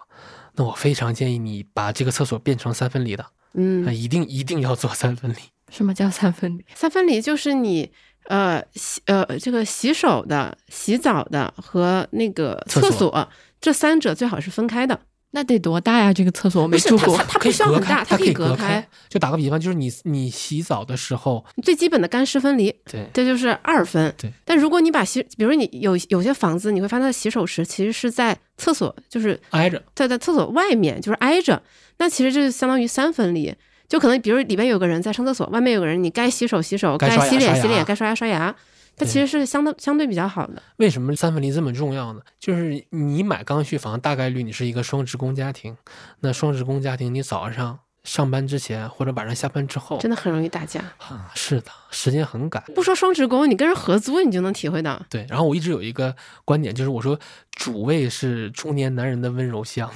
那我非常建议你把这个厕所变成三分离的，嗯呃，一定一定要做三分离。什么叫三分离？三分离就是你呃洗呃这个洗手的、洗澡的和那个厕所这三者最好是分开的。那得多大呀？这个厕所我没不是住过它。不需要很大，它可以隔开。就打个比方，就是你你洗澡的时候，最基本的干湿分离，对这就是二分。对。但如果你把洗，比如说你有有些房子，你会发现它的洗手池其实是在厕所，就是挨着，在在厕所外面，就是挨着。那其实这就相当于三分离。就可能比如里边有个人在上厕所，外面有个人，你该洗手洗手，该洗脸洗脸，该刷牙刷牙。它其实是相当相对比较好的。为什么三分离这么重要呢？就是你买刚需房，大概率你是一个双职工家庭，那双职工家庭，你早上上班之前或者晚上下班之后，真的很容易打架。啊，是的，时间很赶。不说双职工，你跟人合租，你就能体会到。对，然后我一直有一个观点，就是我说主卫是中年男人的温柔乡，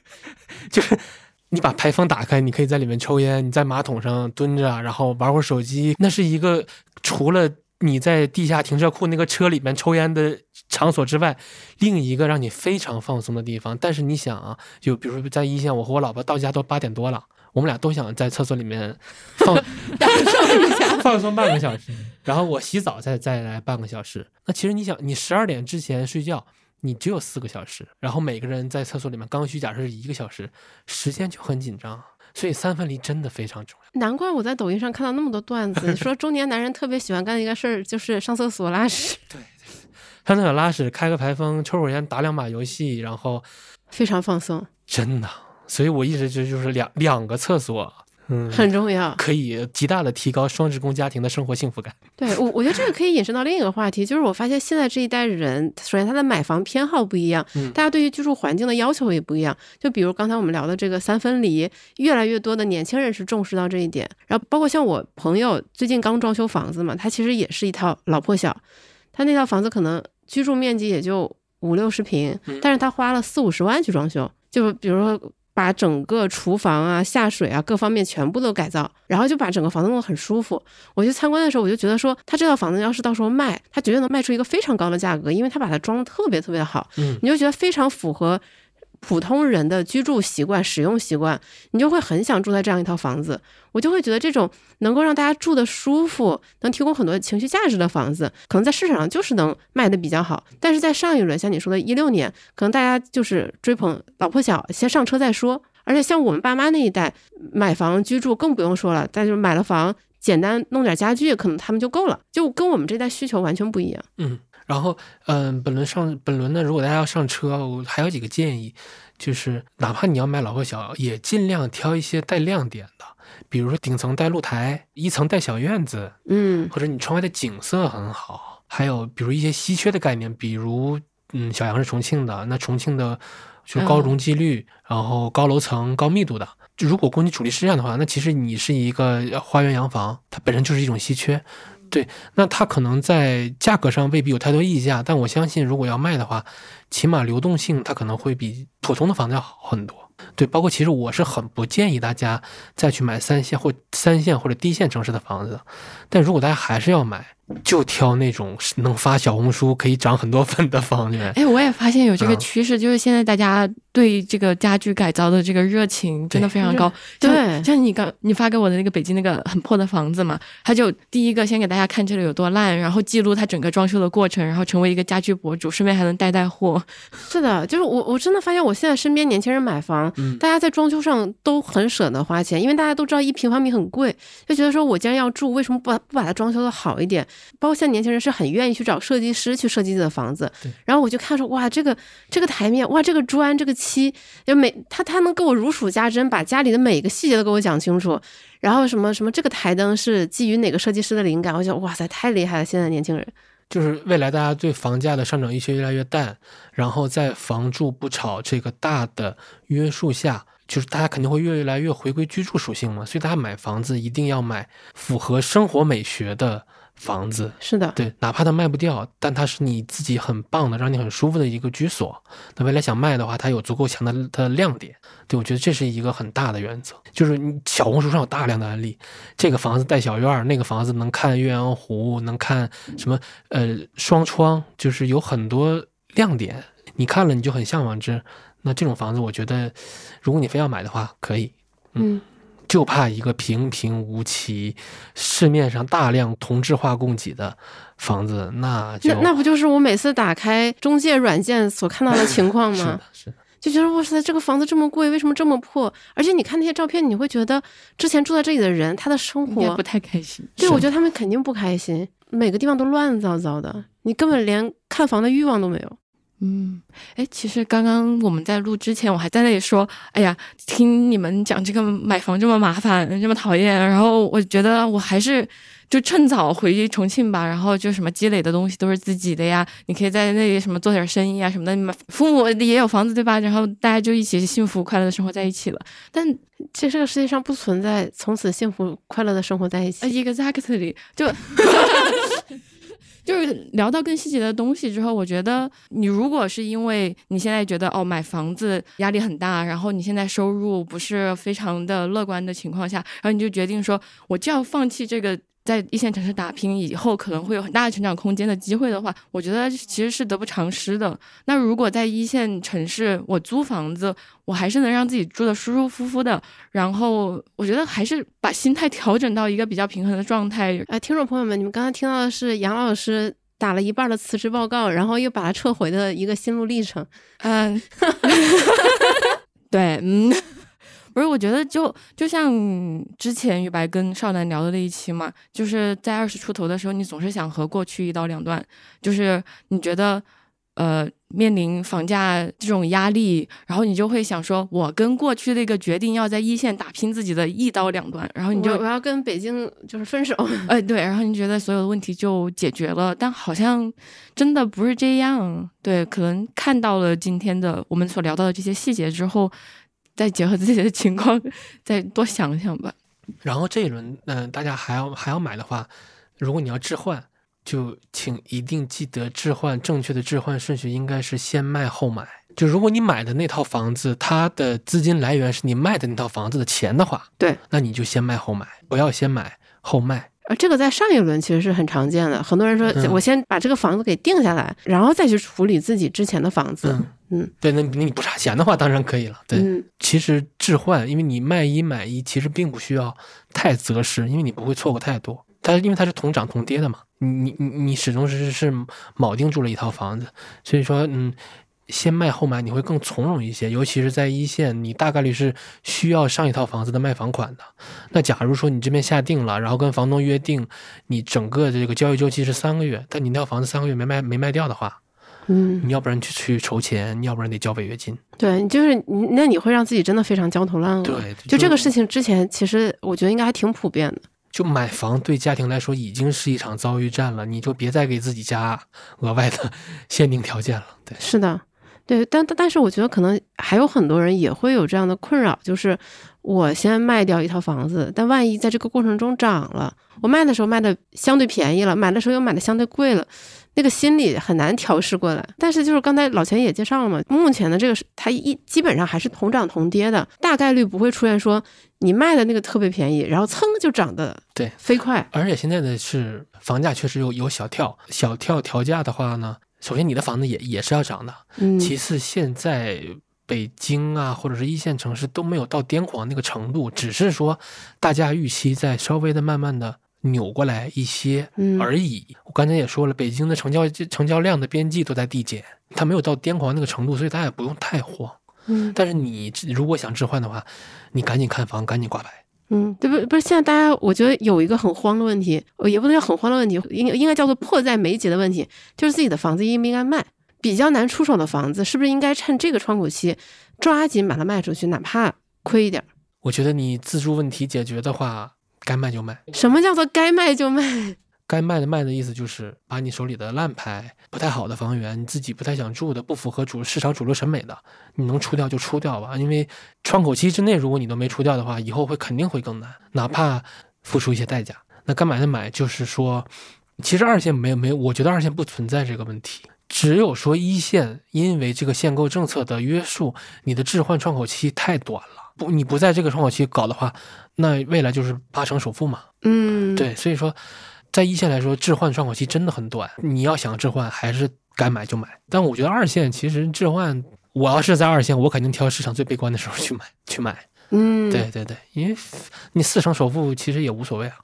就是你把排风打开，你可以在里面抽烟，你在马桶上蹲着，然后玩会儿手机，那是一个除了你在地下停车库那个车里面抽烟的场所之外，另一个让你非常放松的地方。但是你想啊，就比如说在一线，我和我老婆到家都八点多了。我们俩都想在厕所里面放 放松半个小时，然后我洗澡再再来半个小时。那其实你想，你十二点之前睡觉，你只有四个小时，然后每个人在厕所里面刚需假设是一个小时，时间就很紧张。所以三分离真的非常重要。难怪我在抖音上看到那么多段子，说中年男人特别喜欢干的一个事儿就是上厕所拉屎，对。上厕所拉屎，开个排风，抽会儿烟，打两把游戏，然后非常放松，真的，所以我一直就就是两两个厕所，嗯，很重要。可以极大的提高双职工家庭的生活幸福感。对我，我觉得这个可以引申到另一个话题，就是我发现现在这一代人，首先他的买房偏好不一样，嗯大家对于居住环境的要求也不一样。就比如刚才我们聊的这个三分离，越来越多的年轻人是重视到这一点。然后包括像我朋友最近刚装修房子嘛，他其实也是一套老破小，他那套房子可能居住面积也就五六十平，嗯但是他花了四五十万去装修，就比如说。把整个厨房啊、下水啊各方面全部都改造，然后就把整个房子弄得很舒服。我去参观的时候，我就觉得说，他这套房子要是到时候卖，他绝对能卖出一个非常高的价格，因为他把它装的特别特别好，嗯你就觉得非常符合普通人的居住习惯、使用习惯，你就会很想住在这样一套房子。我就会觉得这种能够让大家住得舒服、能提供很多情绪价值的房子，可能在市场上就是能卖的比较好。但是在上一轮，像你说的，一六年，可能大家就是追捧老破小，先上车再说。而且像我们爸妈那一代买房居住更不用说了，但就是买了房，简单弄点家具，可能他们就够了，就跟我们这代需求完全不一样。嗯，然后嗯、本轮上本轮呢，如果大家要上车，我还有几个建议，就是哪怕你要买老破小，也尽量挑一些带亮点的，比如说顶层带露台，一层带小院子，嗯或者你窗外的景色很好，还有比如一些稀缺的概念，比如嗯，小杨是重庆的，那重庆的就高容积率，然后高楼层、高密度的。就如果供你主力是这样的话，那其实你是一个花园洋房，它本身就是一种稀缺。对，那它可能在价格上未必有太多溢价，但我相信如果要卖的话，起码流动性它可能会比普通的房子要好很多。对，包括其实我是很不建议大家再去买三线或三线或者低线城市的房子，但如果大家还是要买，就挑那种能发小红书可以涨很多粉的房源。哎，我也发现有这个啊趋势，就是现在大家对这个家居改造的这个热情真的非常高。对像像你刚你发给我的那个北京那个很破的房子嘛，他就第一个先给大家看这里有多烂，然后记录他整个装修的过程，然后成为一个家居博主，顺便还能带带货。是的，就是我我真的发现，我现在身边年轻人买房，嗯大家在装修上都很舍得花钱，因为大家都知道一平方米很贵，就觉得说我既然要住，为什么不把不把它装修的好一点？包括现在年轻人是很愿意去找设计师去设计自己的房子，然后我就看说，哇，这个这个台面，哇，这个砖，这个漆，就每他他能给我如数家珍，把家里的每个细节都给我讲清楚。然后什么什么，这个台灯是基于哪个设计师的灵感？我想，哇塞，太厉害了！现在年轻人，就是未来大家对房价的上涨预期越来越淡，然后在房住不炒这个大的约束下，就是大家肯定会越来越回归居住属性嘛，所以大家买房子一定要买符合生活美学的房子。是的，对，哪怕它卖不掉，但它是你自己很棒的，让你很舒服的一个居所。那未来想卖的话，它有足够强的它的亮点。对我觉得这是一个很大的原则，就是你小红书上有大量的案例，这个房子带小院儿，那个房子能看鸳鸯湖，能看什么呃双窗，就是有很多亮点，你看了你就很向往之。那这种房子，我觉得如果你非要买的话，可以。嗯，就怕一个平平无奇、市面上大量同质化供给的房子，那就那那不就是我每次打开中介软件所看到的情况吗 是的？，是的，就觉得哇塞，这个房子这么贵，为什么这么破？而且你看那些照片，你会觉得之前住在这里的人，他的生活应该不，太开心。对我觉得他们肯定不开心，每个地方都乱糟糟的，你根本连看房的欲望都没有。嗯，哎，其实刚刚我们在录之前，我还在那里说，哎呀，听你们讲这个买房这么麻烦，这么讨厌，然后我觉得我还是就趁早回重庆吧，然后就什么积累的东西都是自己的呀，你可以在那里什么做点生意啊什么的，你们父母也有房子对吧？然后大家就一起幸福快乐的生活在一起了。但其实这个世界上不存在从此幸福快乐的生活在一起。呃，exactly，就 就是聊到更细节的东西之后，我觉得你如果是因为你现在觉得哦买房子压力很大，然后你现在收入不是非常的乐观的情况下，然后你就决定说我就要放弃这个。在一线城市打拼以后，可能会有很大的成长空间的机会的话，我觉得其实是得不偿失的。那如果在一线城市，我租房子，我还是能让自己住的舒舒服服的，然后我觉得还是把心态调整到一个比较平衡的状态。哎，听众朋友们，你们刚才听到的是杨老师打了一半的辞职报告，然后又把它撤回的一个心路历程。嗯，对，嗯，不是，我觉得就就像之前于白跟少南聊的那一期嘛，就是在二十出头的时候，你总是想和过去一刀两断，就是你觉得。呃，面临房价这种压力，然后你就会想说，我跟过去那个决定要在一线打拼自己的一刀两断，然后你就我我要跟北京就是分手。哎，对，然后你觉得所有的问题就解决了，但好像真的不是这样。对，可能看到了今天的我们所聊到的这些细节之后，再结合自己的情况，再多想想吧。然后这一轮，嗯、大家还要还要买的话，如果你要置换，就请一定记得置换正确的置换顺序应该是先卖后买。就如果你买的那套房子，它的资金来源是你卖的那套房子的钱的话，对，那你就先卖后买，不要先买后卖。呃，这个在上一轮其实是很常见的，很多人说嗯我先把这个房子给定下来，然后再去处理自己之前的房子。嗯嗯对，那你不差钱的话，当然可以了。对，嗯，其实置换，因为你卖一买一，其实并不需要太择时，因为你不会错过太多。它因为它是同涨同跌的嘛，你你你你始终是是铆定住了一套房子，所以说嗯，先卖后买你会更从容一些，尤其是在一线，你大概率是需要上一套房子的卖房款的。那假如说你这边下定了，然后跟房东约定，你整个这个交易周期是三个月，但你那套房子三个月没卖没卖掉的话，嗯，你要不然去去筹钱，你要不然得交违约金。对，就是你那你会让自己真的非常焦头烂额。对，就这个事情之前，其实我觉得应该还挺普遍的。就买房对家庭来说已经是一场遭遇战了，你就别再给自己加额外的限定条件了。对，是的，对，但但但是我觉得可能还有很多人也会有这样的困扰，就是我先卖掉一套房子，但万一在这个过程中涨了，我卖的时候卖的相对便宜了，买的时候又买的相对贵了，那个心理很难调试过来。但是就是刚才老钱也介绍了嘛，目前的这个是它一基本上还是同涨同跌的，大概率不会出现说你卖的那个特别便宜，然后噌就涨的对飞快。而且现在的是房价确实有有小跳，小跳调价的话呢，首先你的房子也也是要涨的，嗯，其次现在。北京啊，或者是一线城市都没有到癫狂那个程度，只是说大家预期在稍微的慢慢的扭过来一些嗯而已。我刚才也说了，北京的成交成交量的边际都在递减，它没有到癫狂那个程度，所以大家也不用太慌。嗯但是你如果想置换的话，你赶紧看房，赶紧挂牌。嗯，对不不是现在大家我觉得有一个很慌的问题，呃也不能叫很慌的问题，应应该叫做迫在眉睫的问题，就是自己的房子应不应该卖。比较难出手的房子，是不是应该趁这个窗口期抓紧把它卖出去，哪怕亏一点儿？我觉得你自住问题解决的话，该卖就卖。什么叫做该卖就卖？该卖的卖的意思就是把你手里的烂牌、不太好的房源，你自己不太想住的、不符合主市场主流审美的，你能出掉就出掉吧。因为窗口期之内，如果你都没出掉的话，以后会肯定会更难，哪怕付出一些代价。那该买的买，就是说，其实二线没有没有，我觉得二线不存在这个问题。只有说一线，因为这个限购政策的约束，你的置换窗口期太短了。不，你不在这个窗口期搞的话，那未来就是八成首付嘛。嗯，，对，所以说，在一线来说，置换窗口期真的很短。你要想置换，还是该买就买。但我觉得二线其实置换，我要是在二线，我肯定挑市场最悲观的时候去买去买。嗯，对，对对，因为你四成首付其实也无所谓啊。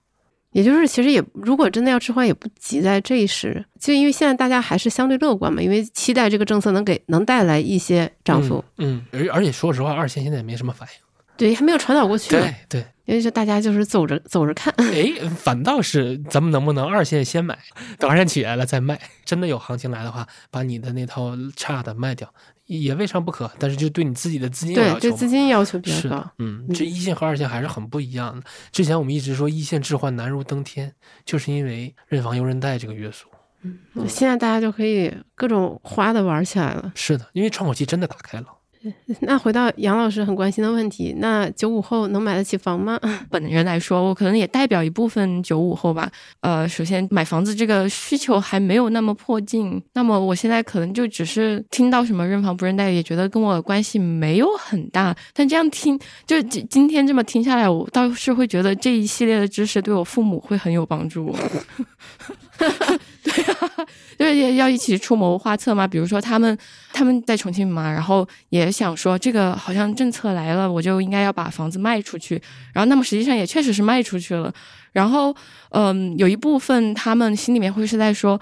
也就是其实也如果真的要置换，也不急在这一时，就因为现在大家还是相对乐观嘛，因为期待这个政策能给能带来一些涨幅，嗯，嗯而而且说实话，二线现在也没什么反应。对，还没有传导过去，对对，因为就大家就是走着走着看，哎，反倒是咱们能不能二线先买，等二线起来了再卖？真的有行情来的话，把你的那套差的卖掉，也未尝不可。但是就对你自己的资金对要求嘛对资金要求比较高，，嗯，嗯这一线和二线还是很不一样的。之前我们一直说一线置换难如登天，就是因为认房又认贷这个约束。嗯现在大家就可以各种花的玩起来了。是的，因为窗口期真的打开了。那回到杨老师很关心的问题，那九五后能买得起房吗？本人来说，我可能也代表一部分九五后吧。呃，首先买房子这个需求还没有那么迫近，那么我现在可能就只是听到什么认房不认贷，也觉得跟我关系没有很大。但这样听，就今今天这么听下来，我倒是会觉得这一系列的知识对我父母会很有帮助。对啊，就是也要一起出谋划策嘛。比如说他们他们在重庆嘛，然后也想说这个好像政策来了，我就应该要把房子卖出去。然后那么实际上也确实是卖出去了。然后嗯，有一部分他们心里面会是在说。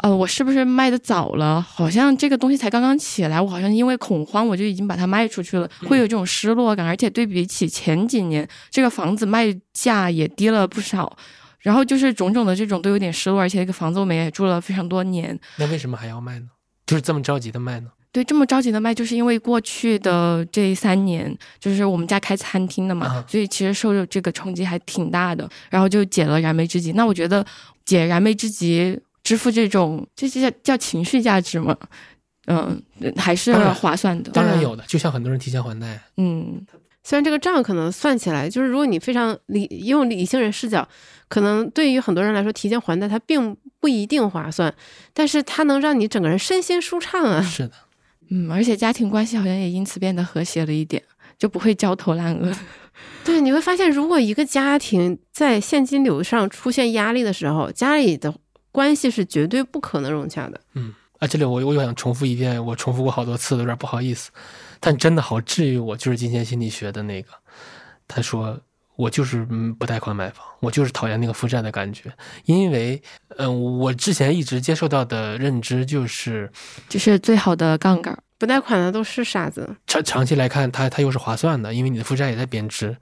呃，我是不是卖的早了？好像这个东西才刚刚起来，我好像因为恐慌，我就已经把它卖出去了，会有这种失落感。而且对比起前几年，这个房子卖价也低了不少。然后就是种种的这种都有点失落，而且这个房子我们也住了非常多年。那为什么还要卖呢？就是这么着急的卖呢？对，这么着急的卖，就是因为过去的这三年，就是我们家开餐厅的嘛，啊所以其实受这个冲击还挺大的。然后就解了燃眉之急。那我觉得解燃眉之急，支付这种这些叫叫情绪价值嘛，嗯，还是划算的。然当然有的，就像很多人提前还贷，嗯，虽然这个账可能算起来，就是如果你非常理用理性人视角，可能对于很多人来说，提前还贷它并不一定划算，但是它能让你整个人身心舒畅啊。是的，嗯，而且家庭关系好像也因此变得和谐了一点，就不会焦头烂额。对，你会发现，如果一个家庭在现金流上出现压力的时候，家里的关系是绝对不可能融洽的。嗯啊，这里我我又想重复一遍，我重复过好多次，有点不好意思，但真的好治愈我，就是金钱心理学的那个，他说我就是嗯不贷款买房，我就是讨厌那个负债的感觉，因为嗯、我之前一直接受到的认知就是就是最好的杠杆。不贷款的都是傻子。长长期来看，它它又是划算的，因为你的负债也在贬值，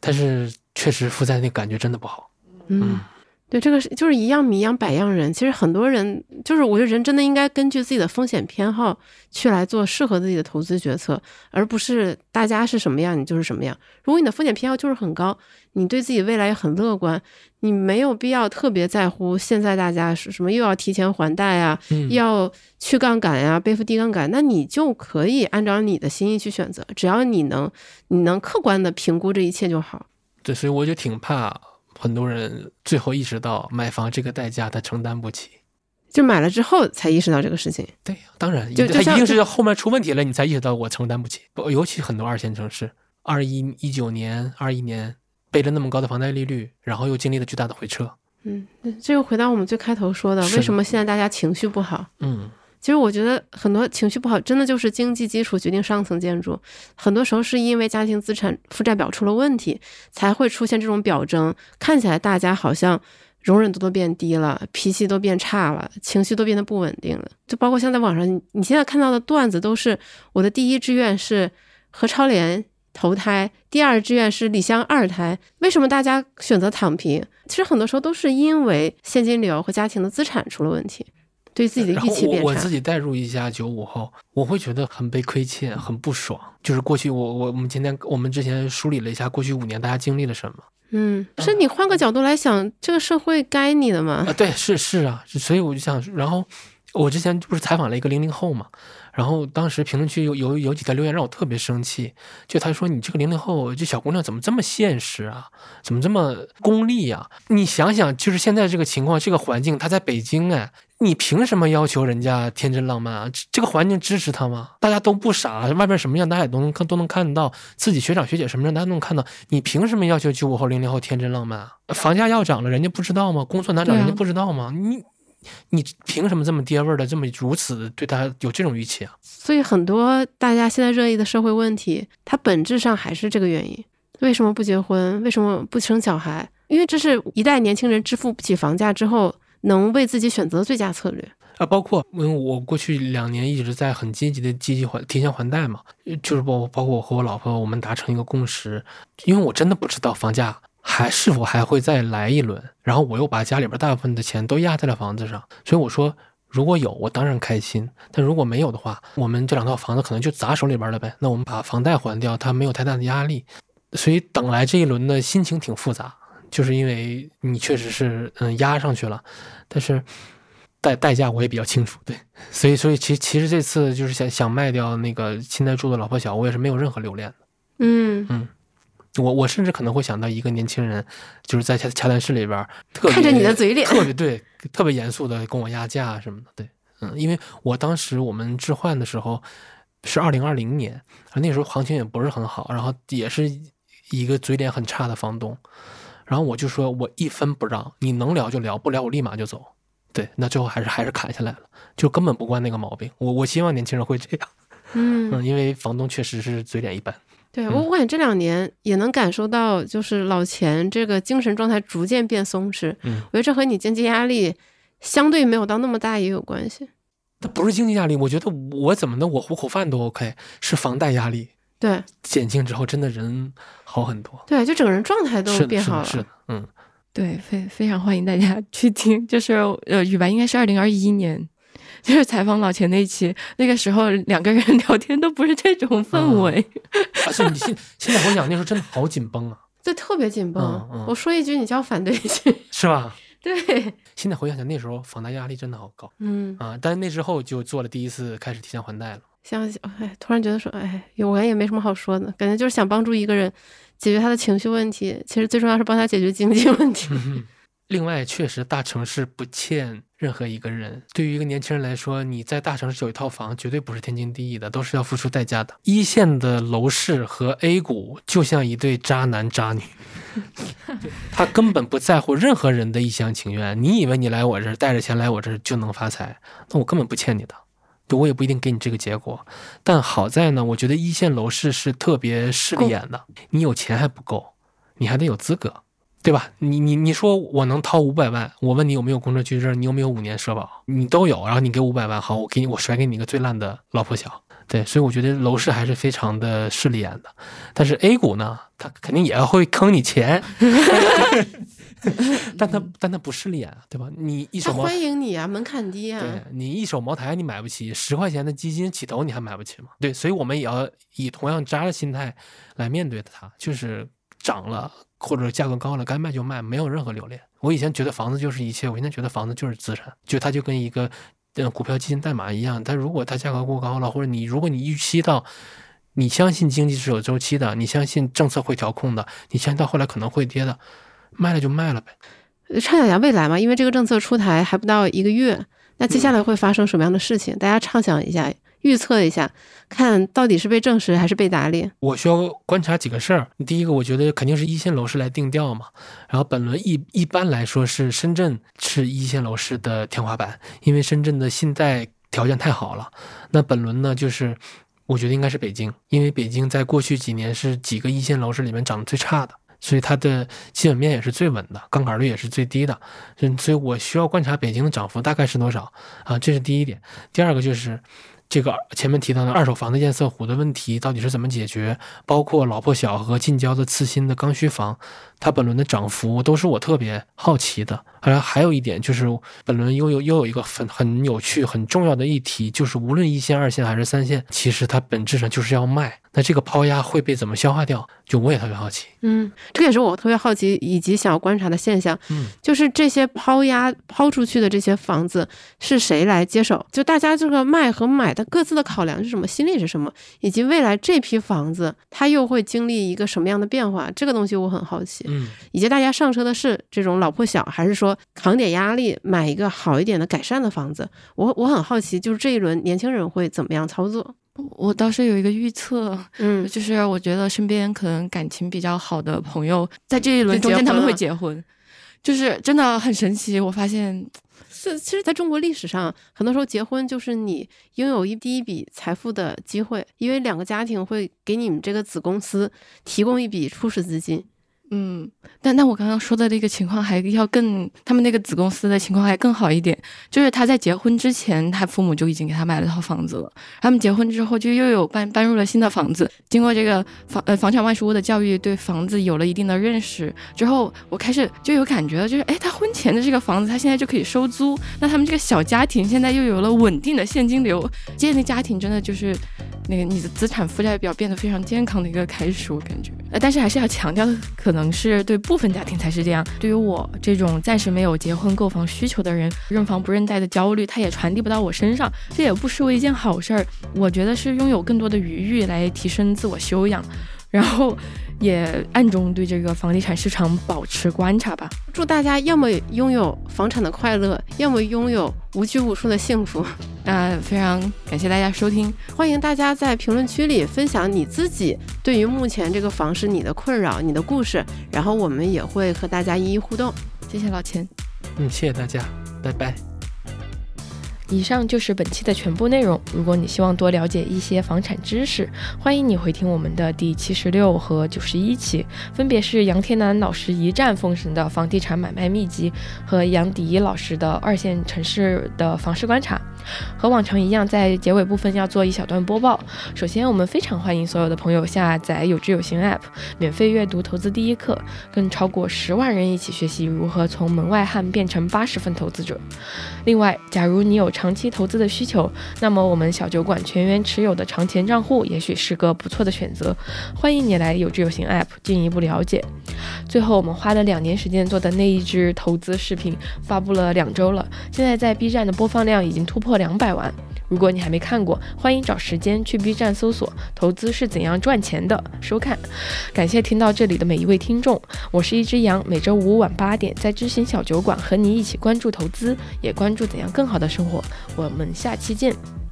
但是确实负债那感觉真的不好。嗯，对，这个是就是一样米养百样人。其实很多人就是，我觉得人真的应该根据自己的风险偏好去来做适合自己的投资决策，而不是大家是什么样你就是什么样。如果你的风险偏好就是很高，你对自己未来也很乐观，你没有必要特别在乎现在大家是什么又要提前还贷啊、嗯，要去杠杆呀、背负低杠杆，那你就可以按照你的心意去选择，只要你能你能客观的评估这一切就好。对，所以我就挺怕很多人最后意识到买房这个代价他承担不起。就买了之后才意识到这个事情。对，当然，就就像它一定是后面出问题了，你才意识到我承担不起。不尤其很多二线城市，二一一九年、二一年背着那么高的房贷利率，然后又经历了巨大的回撤。嗯，这又回到我们最开头说的为什么现在大家情绪不好？嗯，其实我觉得很多情绪不好，真的就是经济基础决定上层建筑。很多时候是因为家庭资产负债表出了问题，才会出现这种表征。看起来大家好像容忍度都变低了，脾气都变差了，情绪都变得不稳定了。就包括像在网上，你现在看到的段子都是我的第一志愿是何超莲投胎，第二志愿是李湘二胎。为什么大家选择躺平？其实很多时候都是因为现金流和家庭的资产出了问题，对自己的然预期变差我我自。己代入一下九五后，我会觉得很被亏欠，很不爽。就是过去我我我们今天我们之前梳理了一下过去五年大家经历了什么嗯，是你换个角度来想，这个社会该你的吗啊？？对，是是啊，所以我就想，然后我之前不是采访了一个零零后嘛，然后当时评论区有有有几条留言让我特别生气，就他说你这个零零后这小姑娘怎么这么现实啊，怎么这么功利呀、你想想，就是现在这个情况，这个环境，她在北京哎，你凭什么要求人家天真浪漫啊？这这个环境支持他吗？大家都不傻，外面什么样大家也都能看都能看到，自己学长学姐什么样大家都能看到，你凭什么要求九五后零零后天真浪漫啊？房价要涨了，人家不知道吗？工作难找，人家不知道吗？你。你凭什么这么爹味儿的，这么如此对他有这种预期啊？所以很多大家现在热议的社会问题，它本质上还是这个原因：为什么不结婚？为什么不生小孩？因为这是一代年轻人支付不起房价之后，能为自己选择最佳策略。啊，包括因为我过去两年一直在很积极的积极还提前还贷嘛，就是包包括我和我老婆我们达成一个共识，因为我真的不知道房价还是否还会再来一轮，然后我又把家里边大部分的钱都压在了房子上，所以我说如果有我当然开心，但如果没有的话，我们这两套房子可能就砸手里边了呗，那我们把房贷还掉，它没有太大的压力，所以等来这一轮的心情挺复杂，就是因为你确实是嗯压上去了，但是。代代价我也比较清楚，对，所以所以其其实这次就是想想卖掉那个现在住的老破小，我也是没有任何留恋的。嗯，我我甚至可能会想到一个年轻人，就是在洽洽谈室里边特别看着你的嘴脸特别对，特别严肃的跟我压价什么的，对，嗯，因为我当时我们置换的时候是二零二零年，那时候行情也不是很好，然后也是一个嘴脸很差的房东，然后我就说我一分不让，你能聊就聊，不聊我立马就走。对，那最后还是还是砍下来了，就根本不惯那个毛病。我我希望年轻人会这样，嗯，嗯，因为房东确实是嘴脸一般。对我我感觉这两年也能感受到，就是老钱这个精神状态逐渐变松弛。嗯我觉得这和你经济压力相对没有到那么大也有关系。它不是经济压力，我觉得我怎么的，我糊口饭都 OK，是房贷压力对减轻之后，真的人好很多。对，就整个人状态都，变好了。是嗯，对，非非常欢迎大家去听，就是呃，雨白应该是二零二一年，就是采访老钱那一期，那个时候两个人聊天都不是这种氛围，而且你现现在回想那时候真的好紧绷啊，对，特别紧绷。嗯嗯我说一句，你就要反对一句。是吧？对，现在回想起来，那时候房贷压力真的好高嗯，啊！但是那之后就做了第一次开始提前还贷了。想哎，突然觉得说，哎，我也没什么好说的，感觉就是想帮助一个人解决他的情绪问题，其实最重要是帮他解决经济问题。嗯 另外，确实大城市不欠任何一个人。对于一个年轻人来说，你在大城市有一套房，绝对不是天经地义的，都是要付出代价的。一线的楼市和 A 股就像一对渣男渣女，他根本不在乎任何人的一厢情愿。你以为你来我这儿带着钱来我这儿就能发财？那我根本不欠你的，对我也不一定给你这个结果。但好在呢，我觉得一线楼市是特别势利眼的，你有钱还不够，你还得有资格。对吧？你你你说我能掏五百万，我问你有没有工作居住证，你有没有五年社保，你都有，然后你给五百万，好，我给你，我甩给你一个最烂的老破小。对，所以我觉得楼市还是非常的势利眼的，但是 A 股呢，它肯定也会坑你钱，但他但他不是利眼啊，对吧？你一他手茅欢迎你啊，门槛低啊。对你一手茅台你买不起，十块钱的基金起投你还买不起吗？对，所以我们也要以同样渣的心态来面对它，就是涨了或者价格高了，该卖就卖，没有任何留恋。我以前觉得房子就是一切，我现在觉得房子就是资产，就它就跟一个呃股票基金代码一样，但如果它价格过高了，或者你如果你预期到。你相信经济是有周期的，你相信政策会调控的，你相信到后来可能会跌的，卖了就卖了呗。畅想一下未来嘛，因为这个政策出台还不到一个月，那接下来会发生什么样的事情？大家畅想一下，预测一下，看到底是被证实还是被打脸？我需要观察几个事儿。第一个，我觉得肯定是一线楼市来定调嘛。然后本轮一一般来说是深圳是一线楼市的天花板，因为深圳的信贷条件太好了。那本轮呢，就是我觉得应该是北京，因为北京在过去几年是几个一线楼市里面涨得最差的。所以它的基本面也是最稳的，杠杆率也是最低的，所以我需要观察北京的涨幅大概是多少啊？这是第一点。第二个就是这个前面提到的二手房的堰塞湖的问题到底是怎么解决？包括老破小和近郊的次新的刚需房。它本轮的涨幅都是我特别好奇的，而还有一点就是本轮又有又有一个很很有趣、很重要的议题，就是无论一线、二线还是三线，其实它本质上就是要卖。那这个抛压会被怎么消化掉？就我也特别好奇。嗯，这也是我特别好奇以及想要观察的现象。嗯，就是这些抛压抛出去的这些房子是谁来接手？就大家这个卖和买的各自的考量是什么？心理是什么？以及未来这批房子它又会经历一个什么样的变化？这个东西我很好奇。嗯，以及大家上车的是这种老破小，还是说扛点压力买一个好一点的改善的房子？我我很好奇，就是这一轮年轻人会怎么样操作？我倒是有一个预测，嗯，就是我觉得身边可能感情比较好的朋友，在这一轮中间他们会结婚，就是真的很神奇。我发现，是其实在中国历史上，很多时候结婚就是你拥有一第一笔财富的机会，因为两个家庭会给你们这个子公司提供一笔初始资金。嗯，但但我刚刚说的那个情况还要更，他们那个子公司的情况还更好一点，就是他在结婚之前，他父母就已经给他买了套房子了。他们结婚之后就又有搬搬入了新的房子，经过这个房呃房产万事屋的教育，对房子有了一定的认识之后，我开始就有感觉了，就是哎，他婚前的这个房子，他现在就可以收租，那他们这个小家庭现在又有了稳定的现金流，建立家庭真的就是那个你的资产负债表变得非常健康的一个开始，我感觉。呃，但是还是要强调的可能。可能是对部分家庭才是这样，对于我这种暂时没有结婚购房需求的人，认房不认贷的焦虑，它也传递不到我身上，这也不失为一件好事儿。我觉得是拥有更多的余裕来提升自我修养。然后也暗中对这个房地产市场保持观察吧。祝大家要么拥有房产的快乐，要么拥有无拘无束的幸福。那 非常感谢大家收听，欢迎大家在评论区里分享你自己对于目前这个房市你的困扰、你的故事，然后我们也会和大家一一互动。谢谢老钱，嗯，谢谢大家，拜拜。以上就是本期的全部内容。如果你希望多了解一些房产知识，欢迎你回听我们的第七十六和九十一期，分别是杨天南老师一战封神的房地产买卖秘籍和杨迪老师的二线城市的房市观察。和往常一样，在结尾部分要做一小段播报。首先，我们非常欢迎所有的朋友下载有知有行 App，免费阅读投资第一课，跟超过十万人一起学习如何从门外汉变成八十分投资者。另外，假如你有长期投资的需求，那么我们小酒馆全员持有的长钱账户也许是个不错的选择。欢迎你来有知有行 App 进一步了解。最后，我们花了两年时间做的那一支投资视频发布了两周了，现在在 B 站的播放量已经突破两百万。如果你还没看过，欢迎找时间去 B 站搜索“投资是怎样赚钱的”收看。感谢听到这里的每一位听众，我是一只羊，每周五晚八点在知行小酒馆和你一起关注投资，也关注怎样更好的生活。我们下期见。